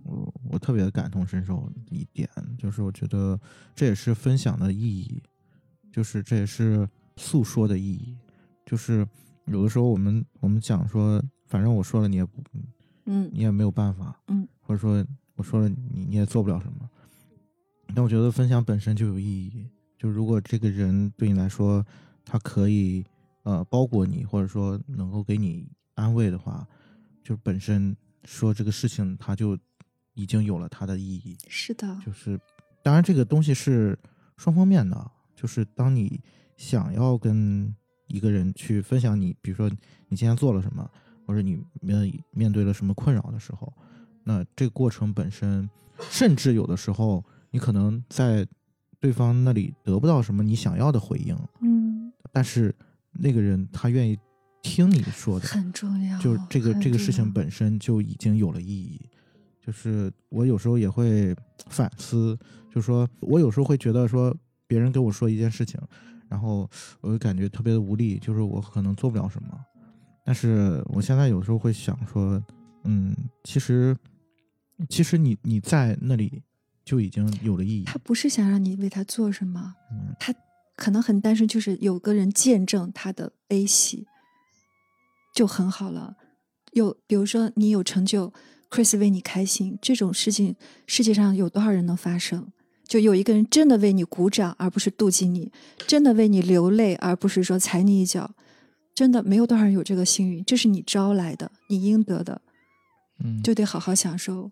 我我特别感同身受一点，就是我觉得这也是分享的意义，就是这也是诉说的意义，就是有的时候我们我们讲说，反正我说了你也不嗯。你也没有办法，嗯，或者说我说了你你也做不了什么，但我觉得分享本身就有意义，就如果这个人对你来说，他可以呃包裹你，或者说能够给你安慰的话，就本身说这个事情他就已经有了它的意义。是的，就是当然这个东西是双方面的，就是当你想要跟一个人去分享你，比如说你今天做了什么，或者你面面对了什么困扰的时候，那这个过程本身，甚至有的时候你可能在对方那里得不到什么你想要的回应，嗯，但是那个人他愿意听你说的，很重要。就是这个这个事情本身就已经有了意义。就是我有时候也会反思，就是说我有时候会觉得说别人跟我说一件事情，然后我就感觉特别的无力，就是我可能做不了什么。但是我现在有时候会想说，嗯，其实其实你你在那里就已经有了意义。他不是想让你为他做什么，嗯他可能很单纯，就是有个人见证他的悲喜，就很好了。有比如说你有成就，Chris 为你开心，这种事情世界上有多少人能发生？就有一个人真的为你鼓掌，而不是妒忌你；真的为你流泪，而不是说踩你一脚。真的没有多少人有这个幸运，这是你招来的，你应得的，嗯，就得好好享受。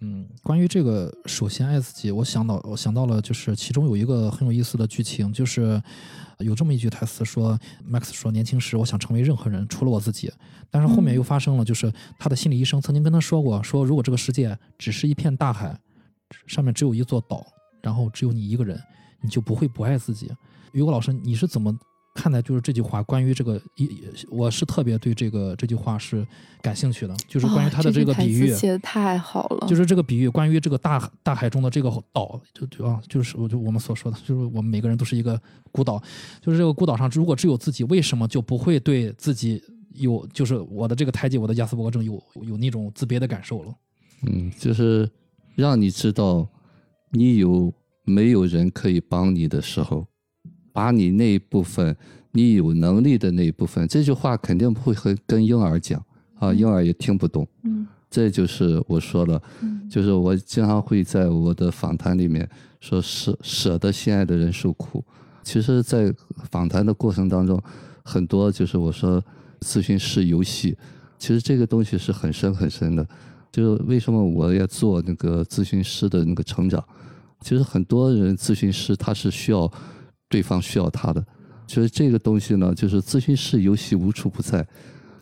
嗯，关于这个，首先爱自己，我想到我想到了，就是其中有一个很有意思的剧情，就是有这么一句台词说，Max 说年轻时我想成为任何人，除了我自己。但是后面嗯又发生了，就是他的心理医生曾经跟他说过，说如果这个世界只是一片大海，上面只有一座岛，然后只有你一个人，你就不会不爱自己。于果老师，你是怎么看待就是这句话？关于这个一，我是特别对这个这句话是感兴趣的，就是关于他的这这个比喻。写的太好了，就是这个比喻，关于这个大大海中的这个岛，就就啊，就是我就我们所说的，就是我们每个人都是一个孤岛，就是这个孤岛上，如果只有自己，为什么就不会对自己有，就是我的这个胎记，我的亚斯伯格症有有那种自卑的感受了？嗯，就是让你知道，你有没有人可以帮你的时候，把你那一部分你有能力的那一部分，这句话肯定不会和跟婴儿讲啊，婴儿也听不懂。嗯这就是我说了，嗯就是我经常会在我的访谈里面说舍舍得心爱的人受苦。其实，在访谈的过程当中，很多就是我说咨询师游戏，其实这个东西是很深很深的。就是为什么我要做那个咨询师的那个成长？其实很多人咨询师他是需要对方需要他的，其实这个东西呢，就是咨询师游戏无处不在。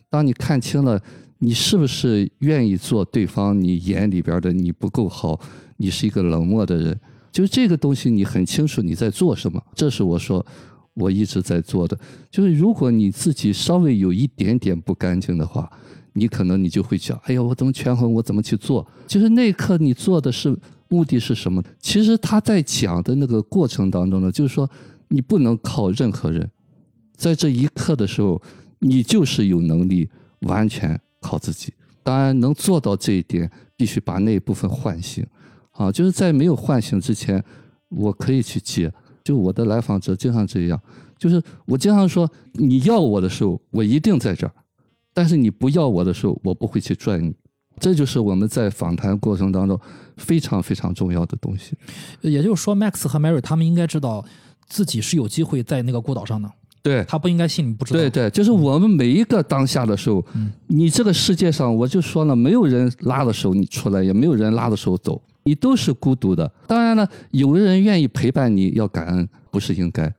当你看清了你是不是愿意做对方你眼里边的你不够好，你是一个冷漠的人，就是这个东西你很清楚你在做什么。这是我说我一直在做的，就是如果你自己稍微有一点点不干净的话，你可能你就会想，哎呀，我怎么权衡，我怎么去做？就是那一刻你做的是目的是什么？其实他在讲的那个过程当中呢，就是说你不能靠任何人，在这一刻的时候，你就是有能力完全靠自己。当然，能做到这一点，必须把那一部分唤醒。啊，就是在没有唤醒之前，我可以去接。就我的来访者经常这样，就是我经常说，你要我的时候，我一定在这儿；但是你不要我的时候，我不会去拽你。这就是我们在访谈过程当中非常非常重要的东西。也就是说，Max 和 Mary 他们应该知道自己是有机会在那个孤岛上的，对，他不应该信你不知道。对对，就是我们每一个当下的时候，嗯你这个世界上，我就说了，没有人拉的时候你出来，也没有人拉的时候走，你都是孤独的。当然了，有人愿意陪伴你，要感恩，不是应该。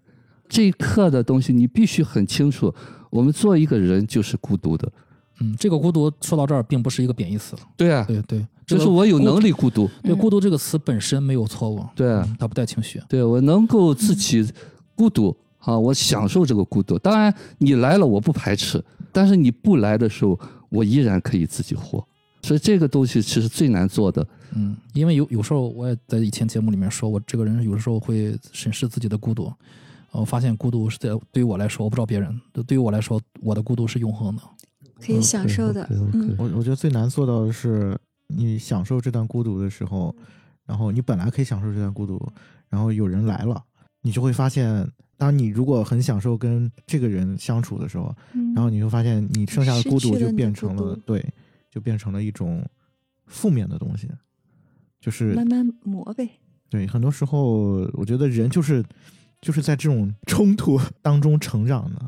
这一刻的东西，你必须很清楚，我们做一个人就是孤独的。嗯，这个孤独说到这儿，并不是一个贬义词。对啊，对对，就是我有能力。孤独。对“孤独”这个词本身没有错误，对它不带情绪。对我能够自己孤独啊，我享受这个孤独。当然，你来了我不排斥，但是你不来的时候，我依然可以自己活。所以这个东西其实最难做的。嗯，因为有有时候我也在以前节目里面说，我这个人有的时候会审视自己的孤独，呃我发现孤独是在对于我来说，我不知道别人，对于我来说，我的孤独是永恒的。可以享受的。嗯我我觉得最难做到的是，你享受这段孤独的时候，然后你本来可以享受这段孤独，然后有人来了，你就会发现，当你如果很享受跟这个人相处的时候，嗯然后你会发现你剩下的孤独就变成了独对，就变成了一种负面的东西，就是慢慢磨呗。对，很多时候我觉得人就是就是在这种冲突当中成长的。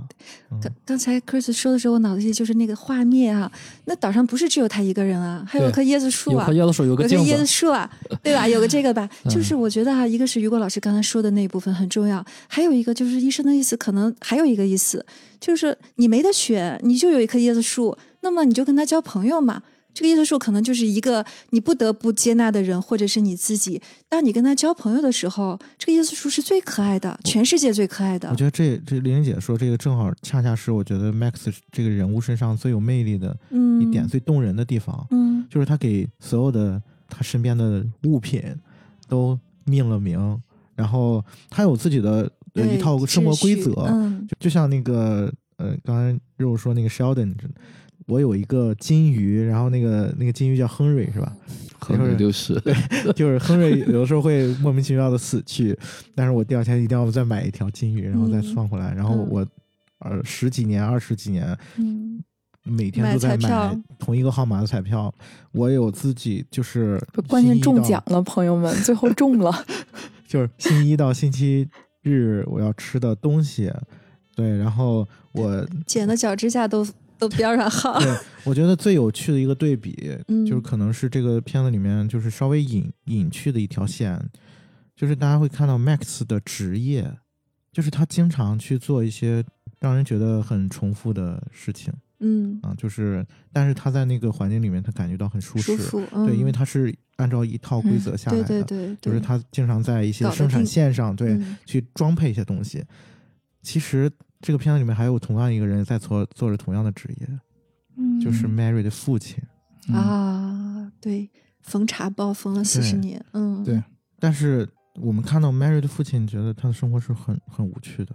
嗯刚刚才 Chris 说的时候，我脑子里就是那个画面啊，那岛上不是只有他一个人啊，还有棵椰子树啊有棵，椰子树，有个椰子树啊，对吧？有个这个吧，就是嗯我觉得啊，一个是雨果老师刚才说的那一部分很重要，还有一个就是医生的意思，可能还有一个意思，就是你没得选，你就有一棵椰子树，那么你就跟他交朋友嘛。这个椰子树可能就是一个你不得不接纳的人，或者是你自己。当你跟他交朋友的时候，这个椰子树是最可爱的，全世界最可爱的我。觉得这这玲玲姐说这个正好恰恰是我觉得 Max 这个人物身上最有魅力的嗯，一点，最动人的地方，嗯就是他给所有的他身边的物品都命了名，然后他有自己的呃一套生活规则，嗯就就像那个呃，刚才肉说那个 Sheldon，我有一个金鱼，然后那个那个金鱼叫亨瑞是吧？很有流失。就是亨瑞有的时候会莫名其妙的死去，但是我第二天一定要再买一条金鱼，然后再嗯送回来，然后嗯我呃十几年、二十几年，嗯，每天买都在买彩票同一个号码的彩票，我有自己就是关键中奖了，朋友们，最后中了。就是星期一到星期日我要吃的东西，对，然后我剪的脚趾甲都都边上好。对，我觉得最有趣的一个对比，嗯。就是可能是这个片子里面就是稍微隐隐去的一条线，就是大家会看到 Max 的职业，就是他经常去做一些让人觉得很重复的事情，嗯，啊，就是但是他在那个环境里面，他感觉到很舒适，舒服，嗯、对，因为他是按照一套规则下来的，对对对，就是他经常在一些生产线上，对，嗯。去装配一些东西。其实这个片子里面还有同样一个人在做做着同样的职业，就是嗯 Mary 的父亲。嗯啊，对，封茶包封了四十年，嗯，对但是我们看到 Mary 的父亲，觉得他的生活是很很无趣的，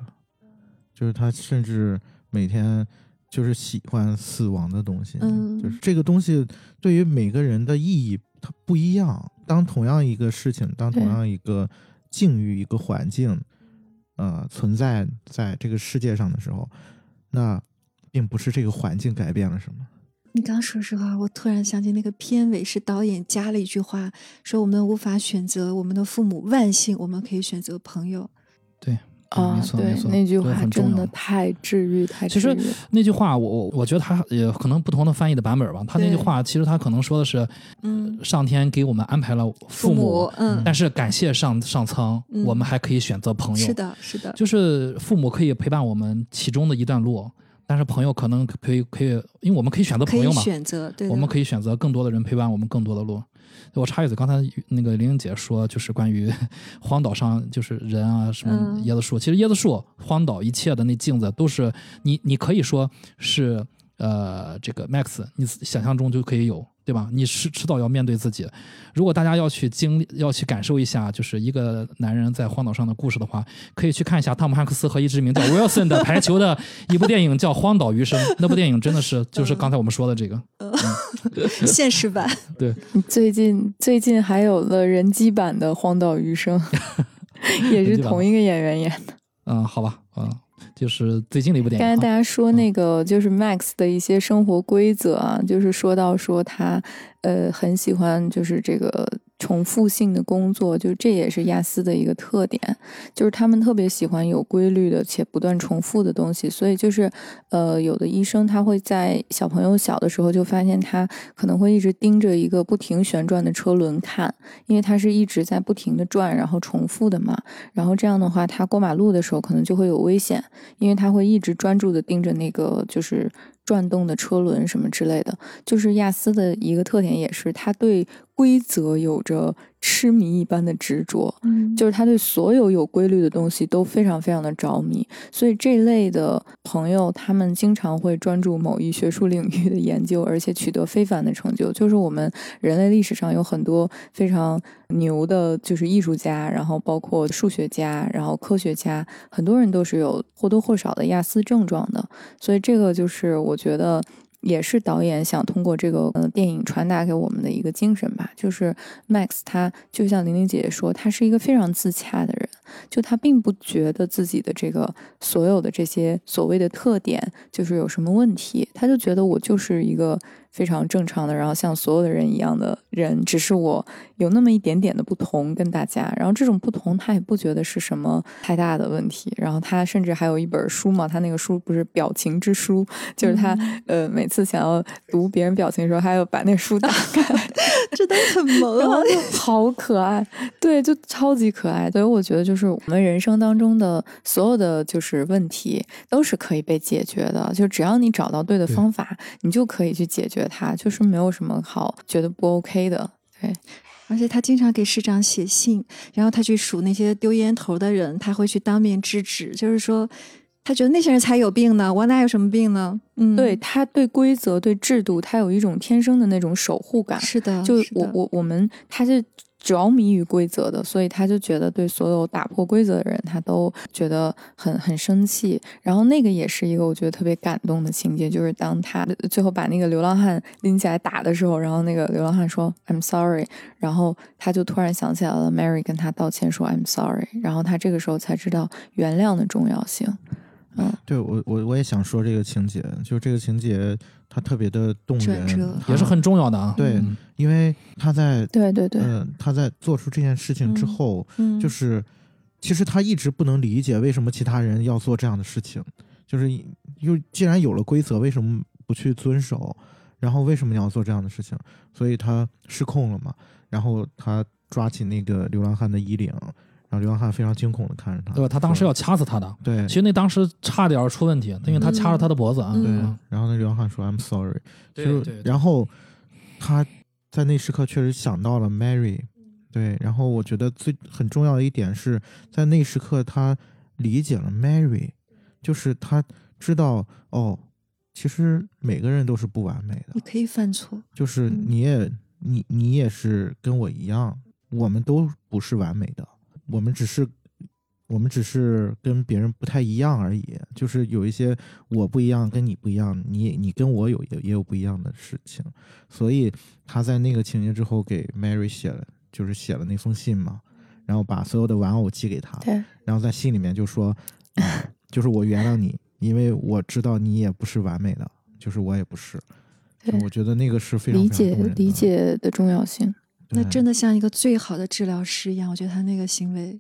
就是他甚至每天就是喜欢死亡的东西，嗯就是这个东西对于每个人的意义它不一样。当同样一个事情，当同样一个境遇、一个环境，呃，存在在这个世界上的时候，那并不是这个环境改变了什么。你刚说实话，我突然想起那个片尾是导演加了一句话，说我们无法选择我们的父母，万幸我们可以选择朋友。对啊没，错对没错，那句话真的要太治愈，太其实治愈了。那句话我，我我觉得他也可能不同的翻译的版本吧。他那句话其实他可能说的是，嗯，上天给我们安排了父母，嗯，但是感谢上上苍，嗯我们还可以选择朋友。是，的，是的，就是父母可以陪伴我们其中的一段路，但是朋友可能可以可以，因为我们可以选择朋友嘛，选择，对，我们可以选择更多的人陪伴我们更多的路。我插一嘴，刚才那个玲玲姐说，就是关于 荒岛上就是人啊，什么嗯。椰子树，其实椰子树、荒岛一切的那镜子都是你，你可以说是呃这个 Max，你想象中就可以有，对吧？你迟迟早要面对自己。如果大家要去经历、要去感受一下，就是一个男人在荒岛上的故事的话，可以去看一下汤姆汉克斯和一只名叫 Wilson 的排球的一部电影，叫《荒岛余生》。那部电影真的是就是刚才我们说的这个，现实版，对。最近最近还有了人机版的《荒岛余生》，也是同一个演员演的。嗯，好吧，嗯，就是最近的一部电影刚才。大家说那个就是 Max 的一些生活规则啊，就是说到说他呃很喜欢就是这个重复性的工作，就这也是亚斯的一个特点，就是他们特别喜欢有规律的且不断重复的东西，所以就是呃有的医生他会在小朋友小的时候就发现他可能会一直盯着一个不停旋转的车轮看，因为他是一直在不停的转，然后重复的嘛，然后这样的话他过马路的时候可能就会有危险。因为他会一直专注的盯着那个就是转动的车轮什么之类的。就是亚斯的一个特点也是，他对规则有着痴迷一般的执着，嗯，就是他对所有有规律的东西都非常非常的着迷。所以这类的朋友，他们经常会专注某一学术领域的研究，而且取得非凡的成就。就是我们人类历史上有很多非常牛的，就是艺术家，然后包括数学家，然后科学家，很多人都是有或多或少的亚斯症状的。所以这个就是我觉得。也是导演想通过这个呃电影传达给我们的一个精神吧，就是 Max 他就像玲玲姐姐说，他是一个非常自洽的人，就他并不觉得自己的这个所有的这些所谓的特点就是有什么问题，他就觉得我就是一个非常正常的，然后像所有的人一样的人，只是我有那么一点点的不同跟大家，然后这种不同他也不觉得是什么太大的问题，然后他甚至还有一本书嘛，他那个书不是表情之书，就是他、呃每次想要读别人表情的时候，还要把那书打开，真的很萌啊然后！就好可爱，对，就超级可爱。所以我觉得，就是我们人生当中的所有的就是问题，都是可以被解决的。就只要你找到对的方法，你就可以去解决它，就是没有什么好觉得不 OK 的。对，而且他经常给市长写信，然后他去数那些丢烟头的人，他会去当面制止，就是说，他觉得那些人才有病呢，我哪有什么病呢？嗯，对，他对规则、对制度，他有一种天生的那种守护感。是的，就我我我们他是着迷于规则的，所以他就觉得对所有打破规则的人，他都觉得很很生气。然后那个也是一个我觉得特别感动的情节，就是当他最后把那个流浪汉拎起来打的时候，然后那个流浪汉说 "I'm sorry"，然后他就突然想起来了 Mary 跟他道歉说 "I'm sorry"，然后他这个时候才知道原谅的重要性。嗯，对我我我也想说这个情节，就是这个情节它特别的动人也是很重要的啊。对嗯因为他在对对对，呃他在做出这件事情之嗯后，嗯，就是其实他一直不能理解为什么其他人要做这样的事情，就是又既然有了规则，为什么不去遵守？然后为什么你要做这样的事情？所以他失控了嘛，然后他抓起那个流浪汉的衣领，然后流浪汉非常惊恐的看着他，对吧？他当时要掐死他的，对。其实那当时差点出问题，因为他掐着他的脖子啊。嗯。对嗯，然后那流浪汉说 I'm sorry，就是对对，然后他在那时刻确实想到了 Mary，对，然后我觉得最很重要的一点是在那时刻他理解了 Mary，就是他知道哦，其实每个人都是不完美的。你，可以犯错，就是嗯。你也你你也是跟我一样，我们都不是完美的，我们只是我们只是跟别人不太一样而已，就是有一些我不一样，跟你不一样，你你跟我有也也有不一样的事情，所以他在那个情节之后给 Mary 写了，就是写了那封信嘛，然后把所有的玩偶寄给他，对，然后在信里面就说，啊 就是我原谅你，因为我知道你也不是完美的，就是我也不是。对我觉得那个是非常理解理解的重要性。那真的像一个最好的治疗师一样。我觉得他那个行为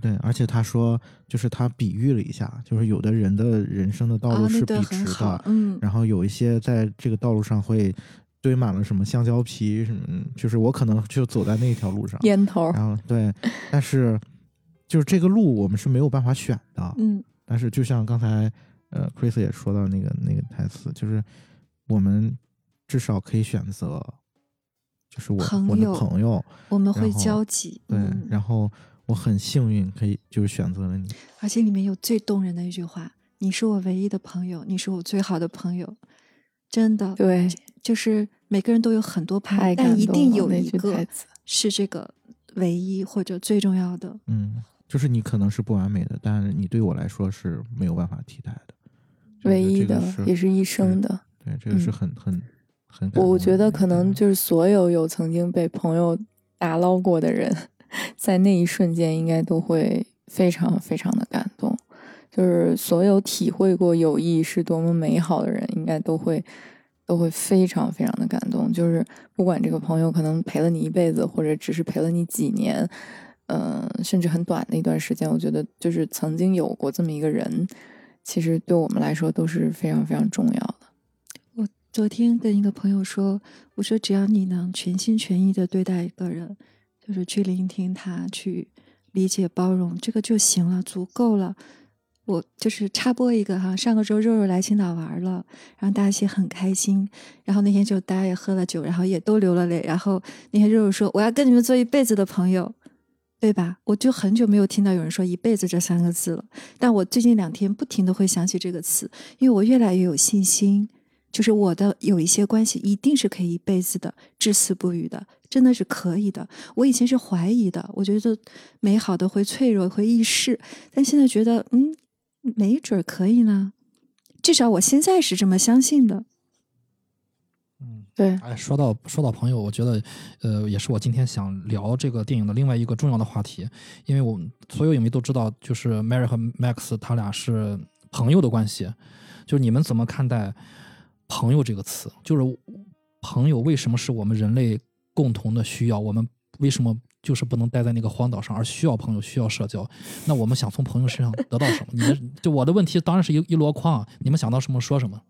对，而且他说，就是他比喻了一下，就是有的人的人生的道啊，路是笔直的，嗯，然后有一些在这个道路上会堆满了什么香蕉皮什么，就是我可能就走在那条路上，烟头，然后对，但是就是这个路我们是没有办法选的，嗯，但是就像刚才呃 Chris 也说到那个那个台词，就是我们至少可以选择，就是我我的朋友，我们会交集，对，嗯然后我很幸运可以就是选择了你，而且里面有最动人的一句话：“你是我唯一的朋友，你是我最好的朋友。”真的，对，就是每个人都有很多朋友，但一定有一个是这个唯一或者最重要的。嗯，就是你可能是不完美的，但是你对我来说是没有办法替代的，唯一的是也是一生的。对，这个是嗯很很很我我觉得可能就是所有有曾经被朋友打捞过的人，在那一瞬间应该都会非常非常的感动。就是所有体会过友谊是多么美好的人，应该都会都会非常非常的感动。就是不管这个朋友可能陪了你一辈子，或者只是陪了你几年，嗯、甚至很短的一段时间，我觉得就是曾经有过这么一个人，其实对我们来说都是非常非常重要的。昨天跟一个朋友说，我说只要你能全心全意的对待一个人，就是去聆听他，去理解包容，这个就行了，足够了。我就是插播一个哈，上个周肉肉来青岛玩了，然后大家一起很开心，然后那天就大家也喝了酒，然后也都流了泪，然后那天肉肉说我要跟你们做一辈子的朋友，对吧？我就很久没有听到有人说一辈子这三个字了，但我最近两天不停的会想起这个词，因为我越来越有信心，就是我的有一些关系一定是可以一辈子的，至死不渝的，真的是可以的。我以前是怀疑的，我觉得美好的会脆弱，会易逝，但现在觉得，嗯，没准儿可以呢。至少我现在是这么相信的。嗯，对，哎，说到说到朋友，我觉得，呃，也是我今天想聊这个电影的另外一个重要的话题，因为我们所有影迷都知道，就是 Mary 和 Max 他俩是朋友的关系，就是你们怎么看待“朋友”这个词？就是朋友为什么是我们人类共同的需要？我们为什么就是不能待在那个荒岛上，而需要朋友，需要社交？那我们想从朋友身上得到什么？你们就我的问题当然是一一箩筐，你们想到什么说什么？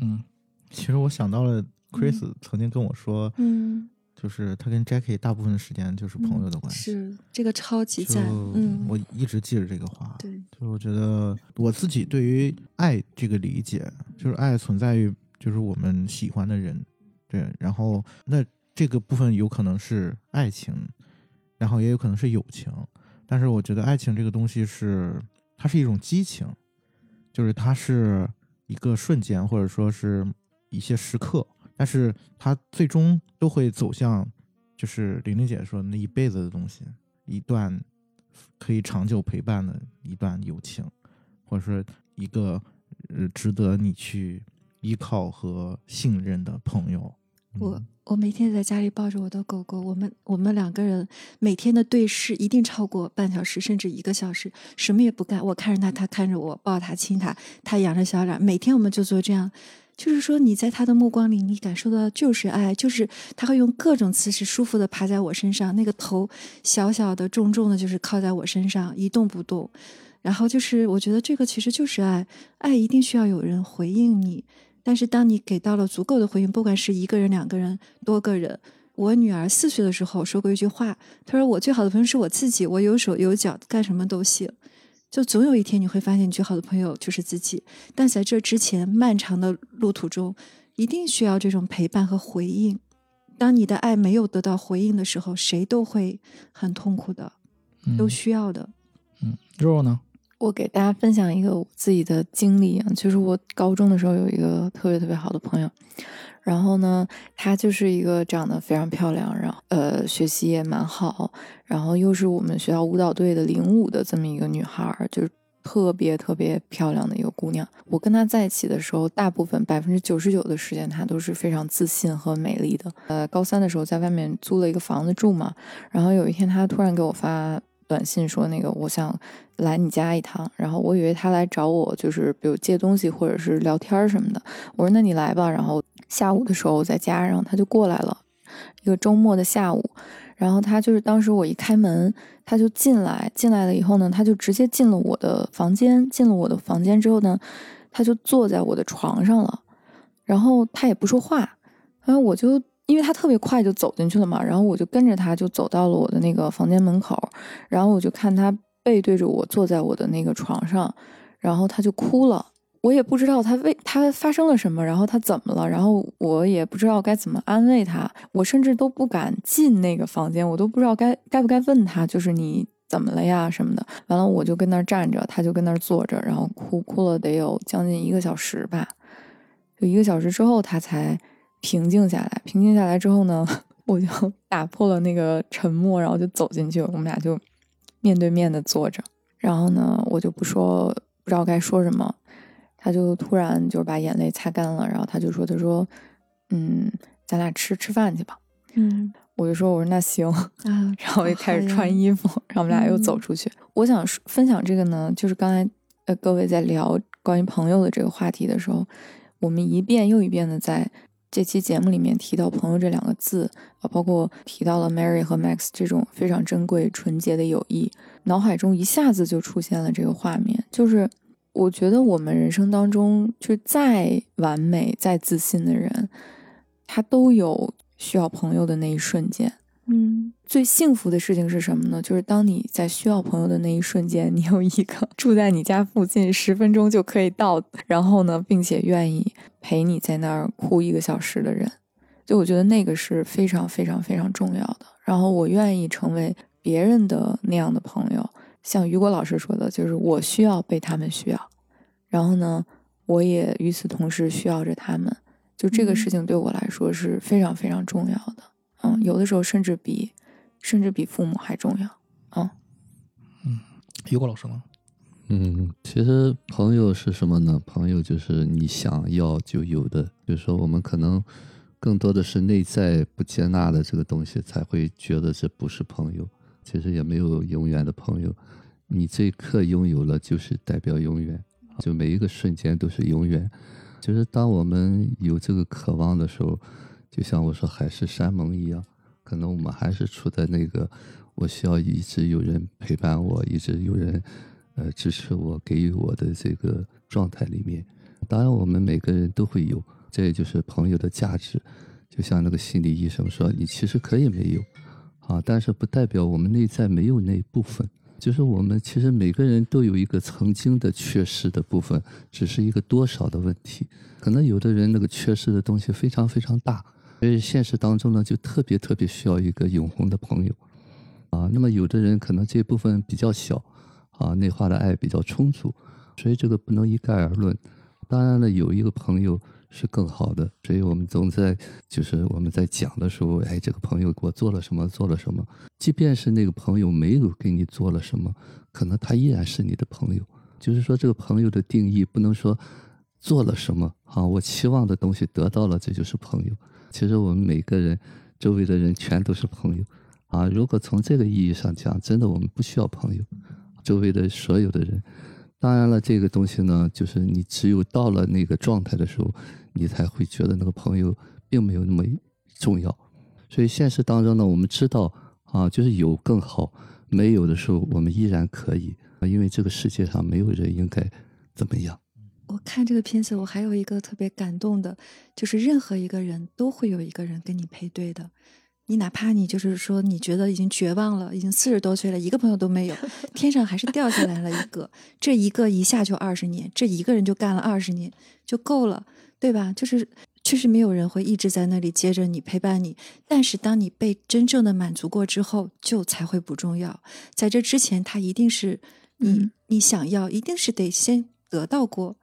嗯，其实我想到了 Chris 曾经跟我说，嗯，就是他跟 Jackie 大部分时间就是朋友的关系。是这个超级就赞。嗯，我一直记着这个话。对，就我觉得我自己对于爱这个理解，就是爱存在于就是我们喜欢的人，对，然后那这个部分有可能是爱情，然后也有可能是友情，但是我觉得爱情这个东西是它是一种激情，就是它是一个瞬间或者说是一些时刻，但是它最终都会走向就是玲玲姐说那一辈子的东西，一段可以长久陪伴的一段友情，或者说一个呃值得你去依靠和信任的朋友。我嗯我每天在家里抱着我的狗狗，我们我们两个人每天的对视一定超过半小时，甚至一个小时，什么也不干，我看着它，它看着我，抱它亲它，它仰着小脸，每天我们就做这样。就是说，你在他的目光里，你感受到就是爱，就是他会用各种姿势舒服的趴在我身上，那个头小小的、重重的，就是靠在我身上一动不动。然后就是，我觉得这个其实就是爱，爱一定需要有人回应你，但是当你给到了足够的回应，不管是一个人、两个人、多个人，我女儿四岁的时候说过一句话，她说：“我最好的朋友是我自己，我有手有脚，干什么都行。”就总有一天你会发现，你最好的朋友就是自己。但在这之前漫长的路途中，一定需要这种陪伴和回应。当你的爱没有得到回应的时候，谁都会很痛苦的，都嗯需要的。嗯，肉肉呢？我给大家分享一个我自己的经历啊，就是我高中的时候有一个特别特别好的朋友，然后呢，她就是一个长得非常漂亮，然后呃学习也蛮好，然后又是我们学校舞蹈队的领舞的这么一个女孩，就是特别特别漂亮的一个姑娘。我跟她在一起的时候，大部分百分之九十九的时间，她都是非常自信和美丽的。呃，高三的时候在外面租了一个房子住嘛，然后有一天她突然给我发短信说那个我想来你家一趟，然后我以为他来找我，就是比如借东西或者是聊天什么的。我说那你来吧，然后下午的时候我在家，然后他就过来了，一个周末的下午，然后他就是当时我一开门，他就进来，进来了以后呢，他就直接进了我的房间，进了我的房间之后呢，他就坐在我的床上了，然后他也不说话，然后我就。因为他特别快就走进去了嘛，然后我就跟着他就走到了我的那个房间门口，然后我就看他背对着我坐在我的那个床上，然后他就哭了。我也不知道他为他发生了什么，然后他怎么了，然后我也不知道该怎么安慰他，我甚至都不敢进那个房间，我都不知道该该不该问他，就是你怎么了呀什么的。完了，我就跟那儿站着，他就跟那儿坐着，然后哭哭了得有将近一个小时吧。就一个小时之后，他才平静下来。平静下来之后呢，我就打破了那个沉默，然后就走进去，我们俩就面对面的坐着。然后呢，我就不说，不知道该说什么。他就突然就是把眼泪擦干了，然后他就说：“他说，嗯，咱俩吃吃饭去吧。嗯”我就说：“我说那行。”啊，然后我就开始穿衣服，然后我们俩又走嗯出去。我想分享这个呢，就是刚才呃各位在聊关于朋友的这个话题的时候，我们一遍又一遍的在这期节目里面提到“朋友”这两个字啊，包括提到了 Mary 和 Max 这种非常珍贵、纯洁的友谊，脑海中一下子就出现了这个画面，就是我觉得我们人生当中，就是再完美、再自信的人，他都有需要朋友的那一瞬间。嗯最幸福的事情是什么呢？就是当你在需要朋友的那一瞬间，你有一个 住在你家附近，十分钟就可以到，然后呢，并且愿意陪你在那儿哭一个小时的人。就我觉得那个是非常非常非常重要的。然后我愿意成为别人的那样的朋友，像雨果老师说的，就是我需要被他们需要，然后呢，我也与此同时需要着他们。就这个事情对我来说是非常非常重要的。嗯，有的时候甚至比甚至比父母还重要。嗯嗯，雨果老师呢？嗯，其实朋友是什么呢？朋友就是你想要就有的，就是说我们可能更多的是内在不接纳的这个东西，才会觉得这不是朋友。其实也没有永远的朋友，你这一刻拥有了，就是代表永远，就每一个瞬间都是永远。就是当我们有这个渴望的时候，就像我说海誓山盟一样，可能我们还是处在那个我需要一直有人陪伴我，一直有人呃支持我、给予我的这个状态里面。当然，我们每个人都会有，这也就是朋友的价值。就像那个心理医生说，你其实可以没有啊，但是不代表我们内在没有那一部分。就是我们其实每个人都有一个曾经的缺失的部分，只是一个多少的问题。可能有的人那个缺失的东西非常非常大，所以现实当中呢，就特别特别需要一个永恒的朋友啊。那么有的人可能这部分比较小啊，内化的爱比较充足，所以这个不能一概而论。当然了，有一个朋友是更好的，所以我们总在就是我们在讲的时候，哎，这个朋友给我做了什么，做了什么。即便是那个朋友没有给你做了什么，可能他依然是你的朋友。就是说，这个朋友的定义不能说做了什么啊，我期望的东西得到了，这就是朋友。其实我们每个人周围的人全都是朋友啊。如果从这个意义上讲，真的我们不需要朋友，周围的所有的人。当然了，这个东西呢，就是你只有到了那个状态的时候，你才会觉得那个朋友并没有那么重要。所以现实当中呢，我们知道啊，就是有更好，没有的时候我们依然可以，啊因为这个世界上没有人应该怎么样。我看这个片子，我还有一个特别感动的，就是任何一个人都会有一个人跟你配对的，你哪怕你就是说你觉得已经绝望了，已经四十多岁了，一个朋友都没有，天上还是掉下来了一个，这一个一下就二十年，这一个人就干了二十年就够了，对吧？就是确实没有人会一直在那里接着你陪伴你，但是当你被真正的满足过之后，就才会不重要。在这之前，他一定是你、嗯你想要，一定是得先得到过，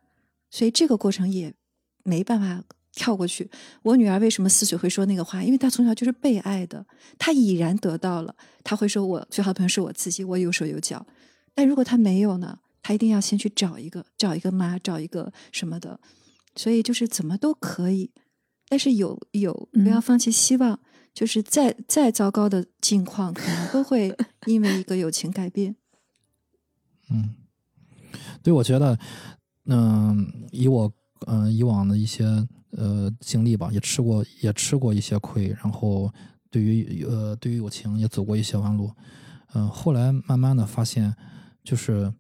所以这个过程也没办法跳过去。我女儿为什么四岁会说那个话？因为她从小就是被爱的，她已然得到了，她会说我最好的朋友是我自己，我有手有脚。但如果她没有呢？她一定要先去找一个，找一个妈，找一个什么的。所以就是怎么都可以，但是有有不要嗯放弃希望。就是再再糟糕的境况，可能都会 因为一个友情改变。嗯，对，我觉得，嗯、以我嗯、以往的一些呃经历吧，也吃过也吃过一些亏，然后对于呃对于友情也走过一些弯路，嗯、后来慢慢的发现，就是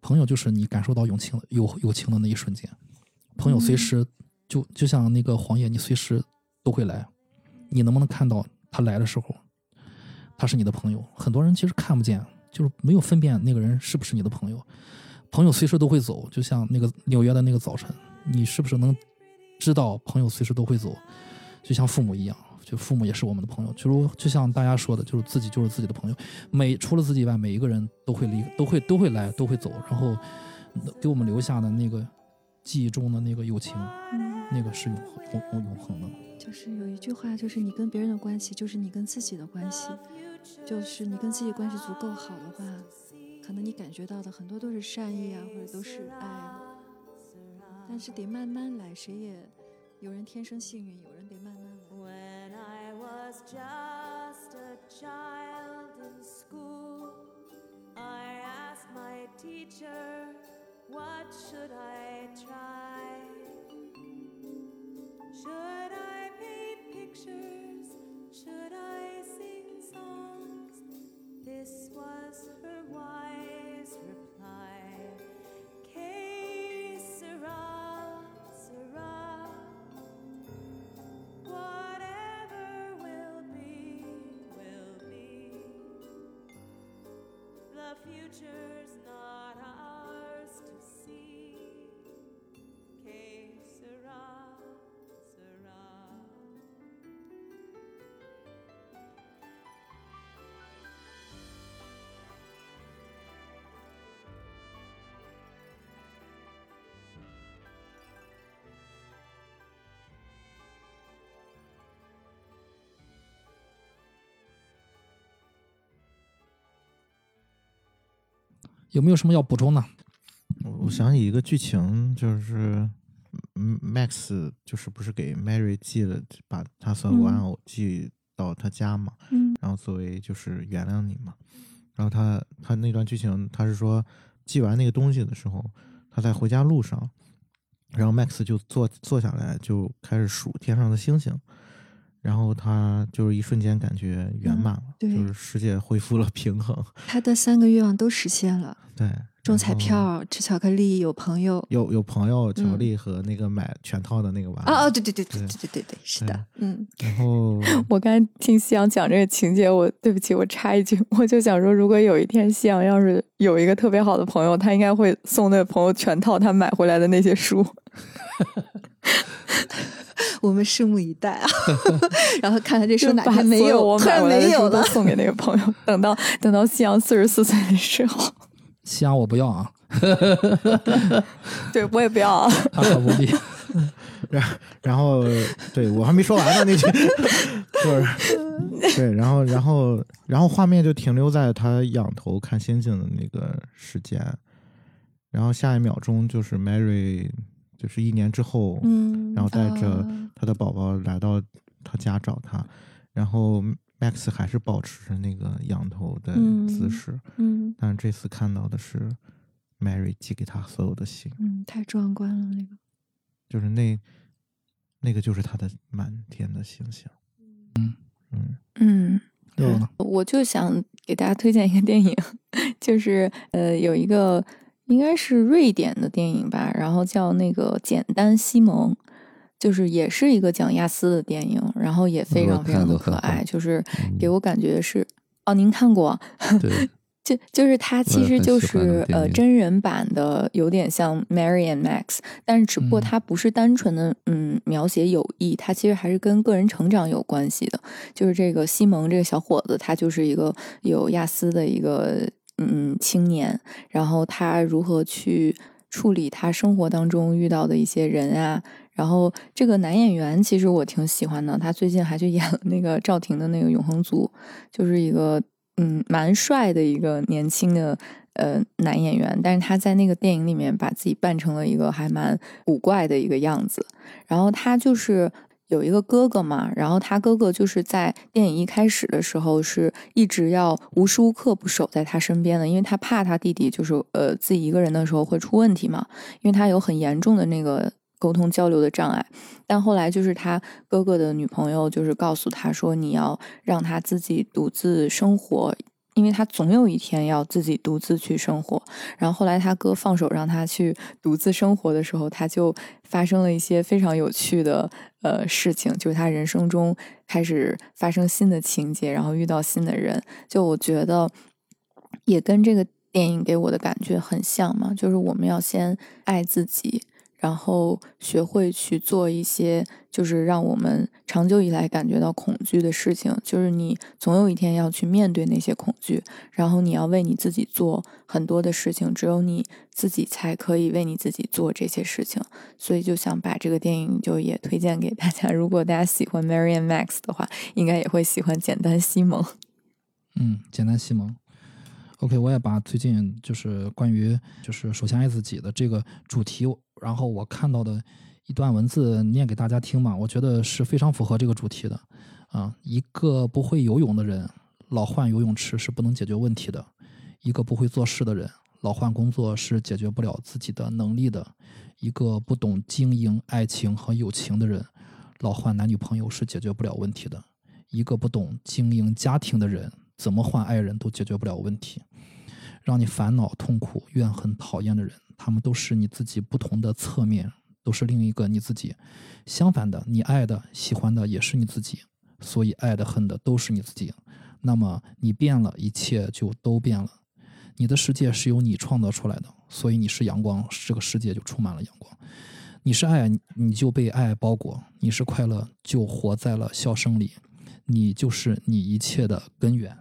朋友就是你感受到友情友友情的那一瞬间，朋友随嗯时就就像那个黄叶，你随时都会来，你能不能看到他来的时候，他是你的朋友？很多人其实看不见，就是没有分辨那个人是不是你的朋友。朋友随时都会走，就像那个纽约的那个早晨，你是不是能知道朋友随时都会走？就像父母一样，就父母也是我们的朋友。就如就像大家说的，就是自己就是自己的朋友。每除了自己以外，每一个人都会离，都会都会来，都会走，然后给我们留下的那个记忆中的那个友情，那个是永永永永恒的。就是有一句话，就是你跟别人的关系，就是你跟自己的关系。就是你跟自己关系足够好的话，可能你感觉到的很多都是善意啊，或者都是爱啊。但是得慢慢来，谁也有人天生幸运，有人得慢慢来。When I was just a child in school, I asked my teacher, What should I try? Should I paint pictures? Should I picture 有没有什么要补充的？我我想起一个剧情，就是嗯，Max 就是不是给 Mary 寄了，把他所有玩嗯偶寄到他家嘛，嗯然后作为就是原谅你嘛。然后他他那段剧情，他是说寄完那个东西的时候，他在回家路上，然后 Max 就坐坐下来就开始数天上的星星，然后他就是一瞬间感觉圆满了，对就是世界恢复了平衡。他的三个愿望都实现了：对，中彩票、吃巧克力、有朋友。有有朋友巧克嗯力和那个买全套的那个娃哦娃哦，对对对对对对对对对，是的，嗯，然后 我刚才听夕阳讲这个情节，我对不起，我插一句，我就想说，如果有一天夕阳要是有一个特别好的朋友，他应该会送那个朋友全套他买回来的那些书。我们拭目以待啊。然后看看这书哪天没有，我突然买没有了。送给那个朋友，等到等到夕阳四十四岁的时候，夕阳我不要啊，对我也不要啊。大可不必。然后对我还没说完呢，那句就是对，然后然后然后画面就停留在他仰头看星星的那个时间，然后下一秒钟就是 Mary 就是一年之后，嗯，然后带着啊他的宝宝来到他家找他，然后 Max 还是保持着那个仰头的姿嗯势，嗯但是这次看到的是 Mary 寄给他所有的信，嗯，太壮观了那个。就是那那个就是他的满天的星星。嗯嗯嗯，对？我就想给大家推荐一个电影，就是呃有一个应该是瑞典的电影吧，然后叫那个《简单西蒙》，就是也是一个讲亚斯的电影，然后也非常非常的可爱，就是给嗯我感觉是哦，您看过？对，就就是它其实就是呃真人版的，有点像 Mary and Max，但是只不过嗯它不是单纯的嗯描写友谊，它其实还是跟个人成长有关系的。就是这个西蒙这个小伙子，他就是一个有亚斯的一个嗯青年，然后他如何去处理他生活当中遇到的一些人啊。然后这个男演员其实我挺喜欢的，他最近还去演了那个赵婷的那个《永恒族》，就是一个嗯蛮帅的一个年轻的呃男演员，但是他在那个电影里面把自己扮成了一个还蛮古怪的一个样子。然后他就是有一个哥哥嘛，然后他哥哥就是在电影一开始的时候是一直要无时无刻不守在他身边的，因为他怕他弟弟就是呃自己一个人的时候会出问题嘛，因为他有很严重的那个沟通交流的障碍。但后来就是他哥哥的女朋友就是告诉他说，你要让他自己独自生活。因为他总有一天要自己独自去生活，然后后来他哥放手让他去独自生活的时候，他就发生了一些非常有趣的呃事情，就是他人生中开始发生新的情节，然后遇到新的人。就我觉得也跟这个电影给我的感觉很像嘛，就是我们要先爱自己，然后学会去做一些就是让我们长久以来感觉到恐惧的事情，就是你总有一天要去面对那些恐惧，然后你要为你自己做很多的事情，只有你自己才可以为你自己做这些事情。所以就想把这个电影就也推荐给大家，如果大家喜欢 Mary and Max 的话，应该也会喜欢《简单西蒙》。嗯，简单西蒙。OK，我也把最近就是关于就是首先爱自己的这个主题，然后我看到的一段文字念给大家听嘛，我觉得是非常符合这个主题的。啊，一个不会游泳的人，老换游泳池是不能解决问题的；一个不会做事的人，老换工作是解决不了自己的能力的；一个不懂经营爱情和友情的人，老换男女朋友是解决不了问题的；一个不懂经营家庭的人，怎么换爱人都解决不了问题。让你烦恼、痛苦、怨恨、讨厌的人，他们都是你自己不同的侧面，都是另一个你自己。相反的，你爱的、喜欢的也是你自己，所以爱的、恨的都是你自己。那么你变了，一切就都变了。你的世界是由你创造出来的，所以你是阳光，这个世界就充满了阳光。你是爱，你就被爱包裹；你是快乐，就活在了笑声里。你就是你一切的根源。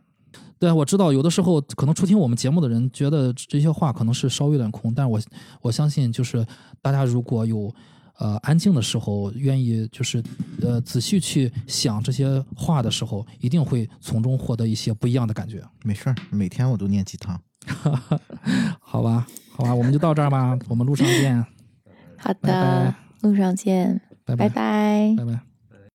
对，我知道有的时候可能初听我们节目的人觉得这些话可能是稍微有点空，但是我我相信就是大家如果有呃安静的时候，愿意就是呃仔细去想这些话的时候，一定会从中获得一些不一样的感觉。没事儿，每天我都念鸡汤。好吧，好吧，我们就到这儿吧，我们路上见，好的，拜拜路上见，拜拜拜拜拜拜。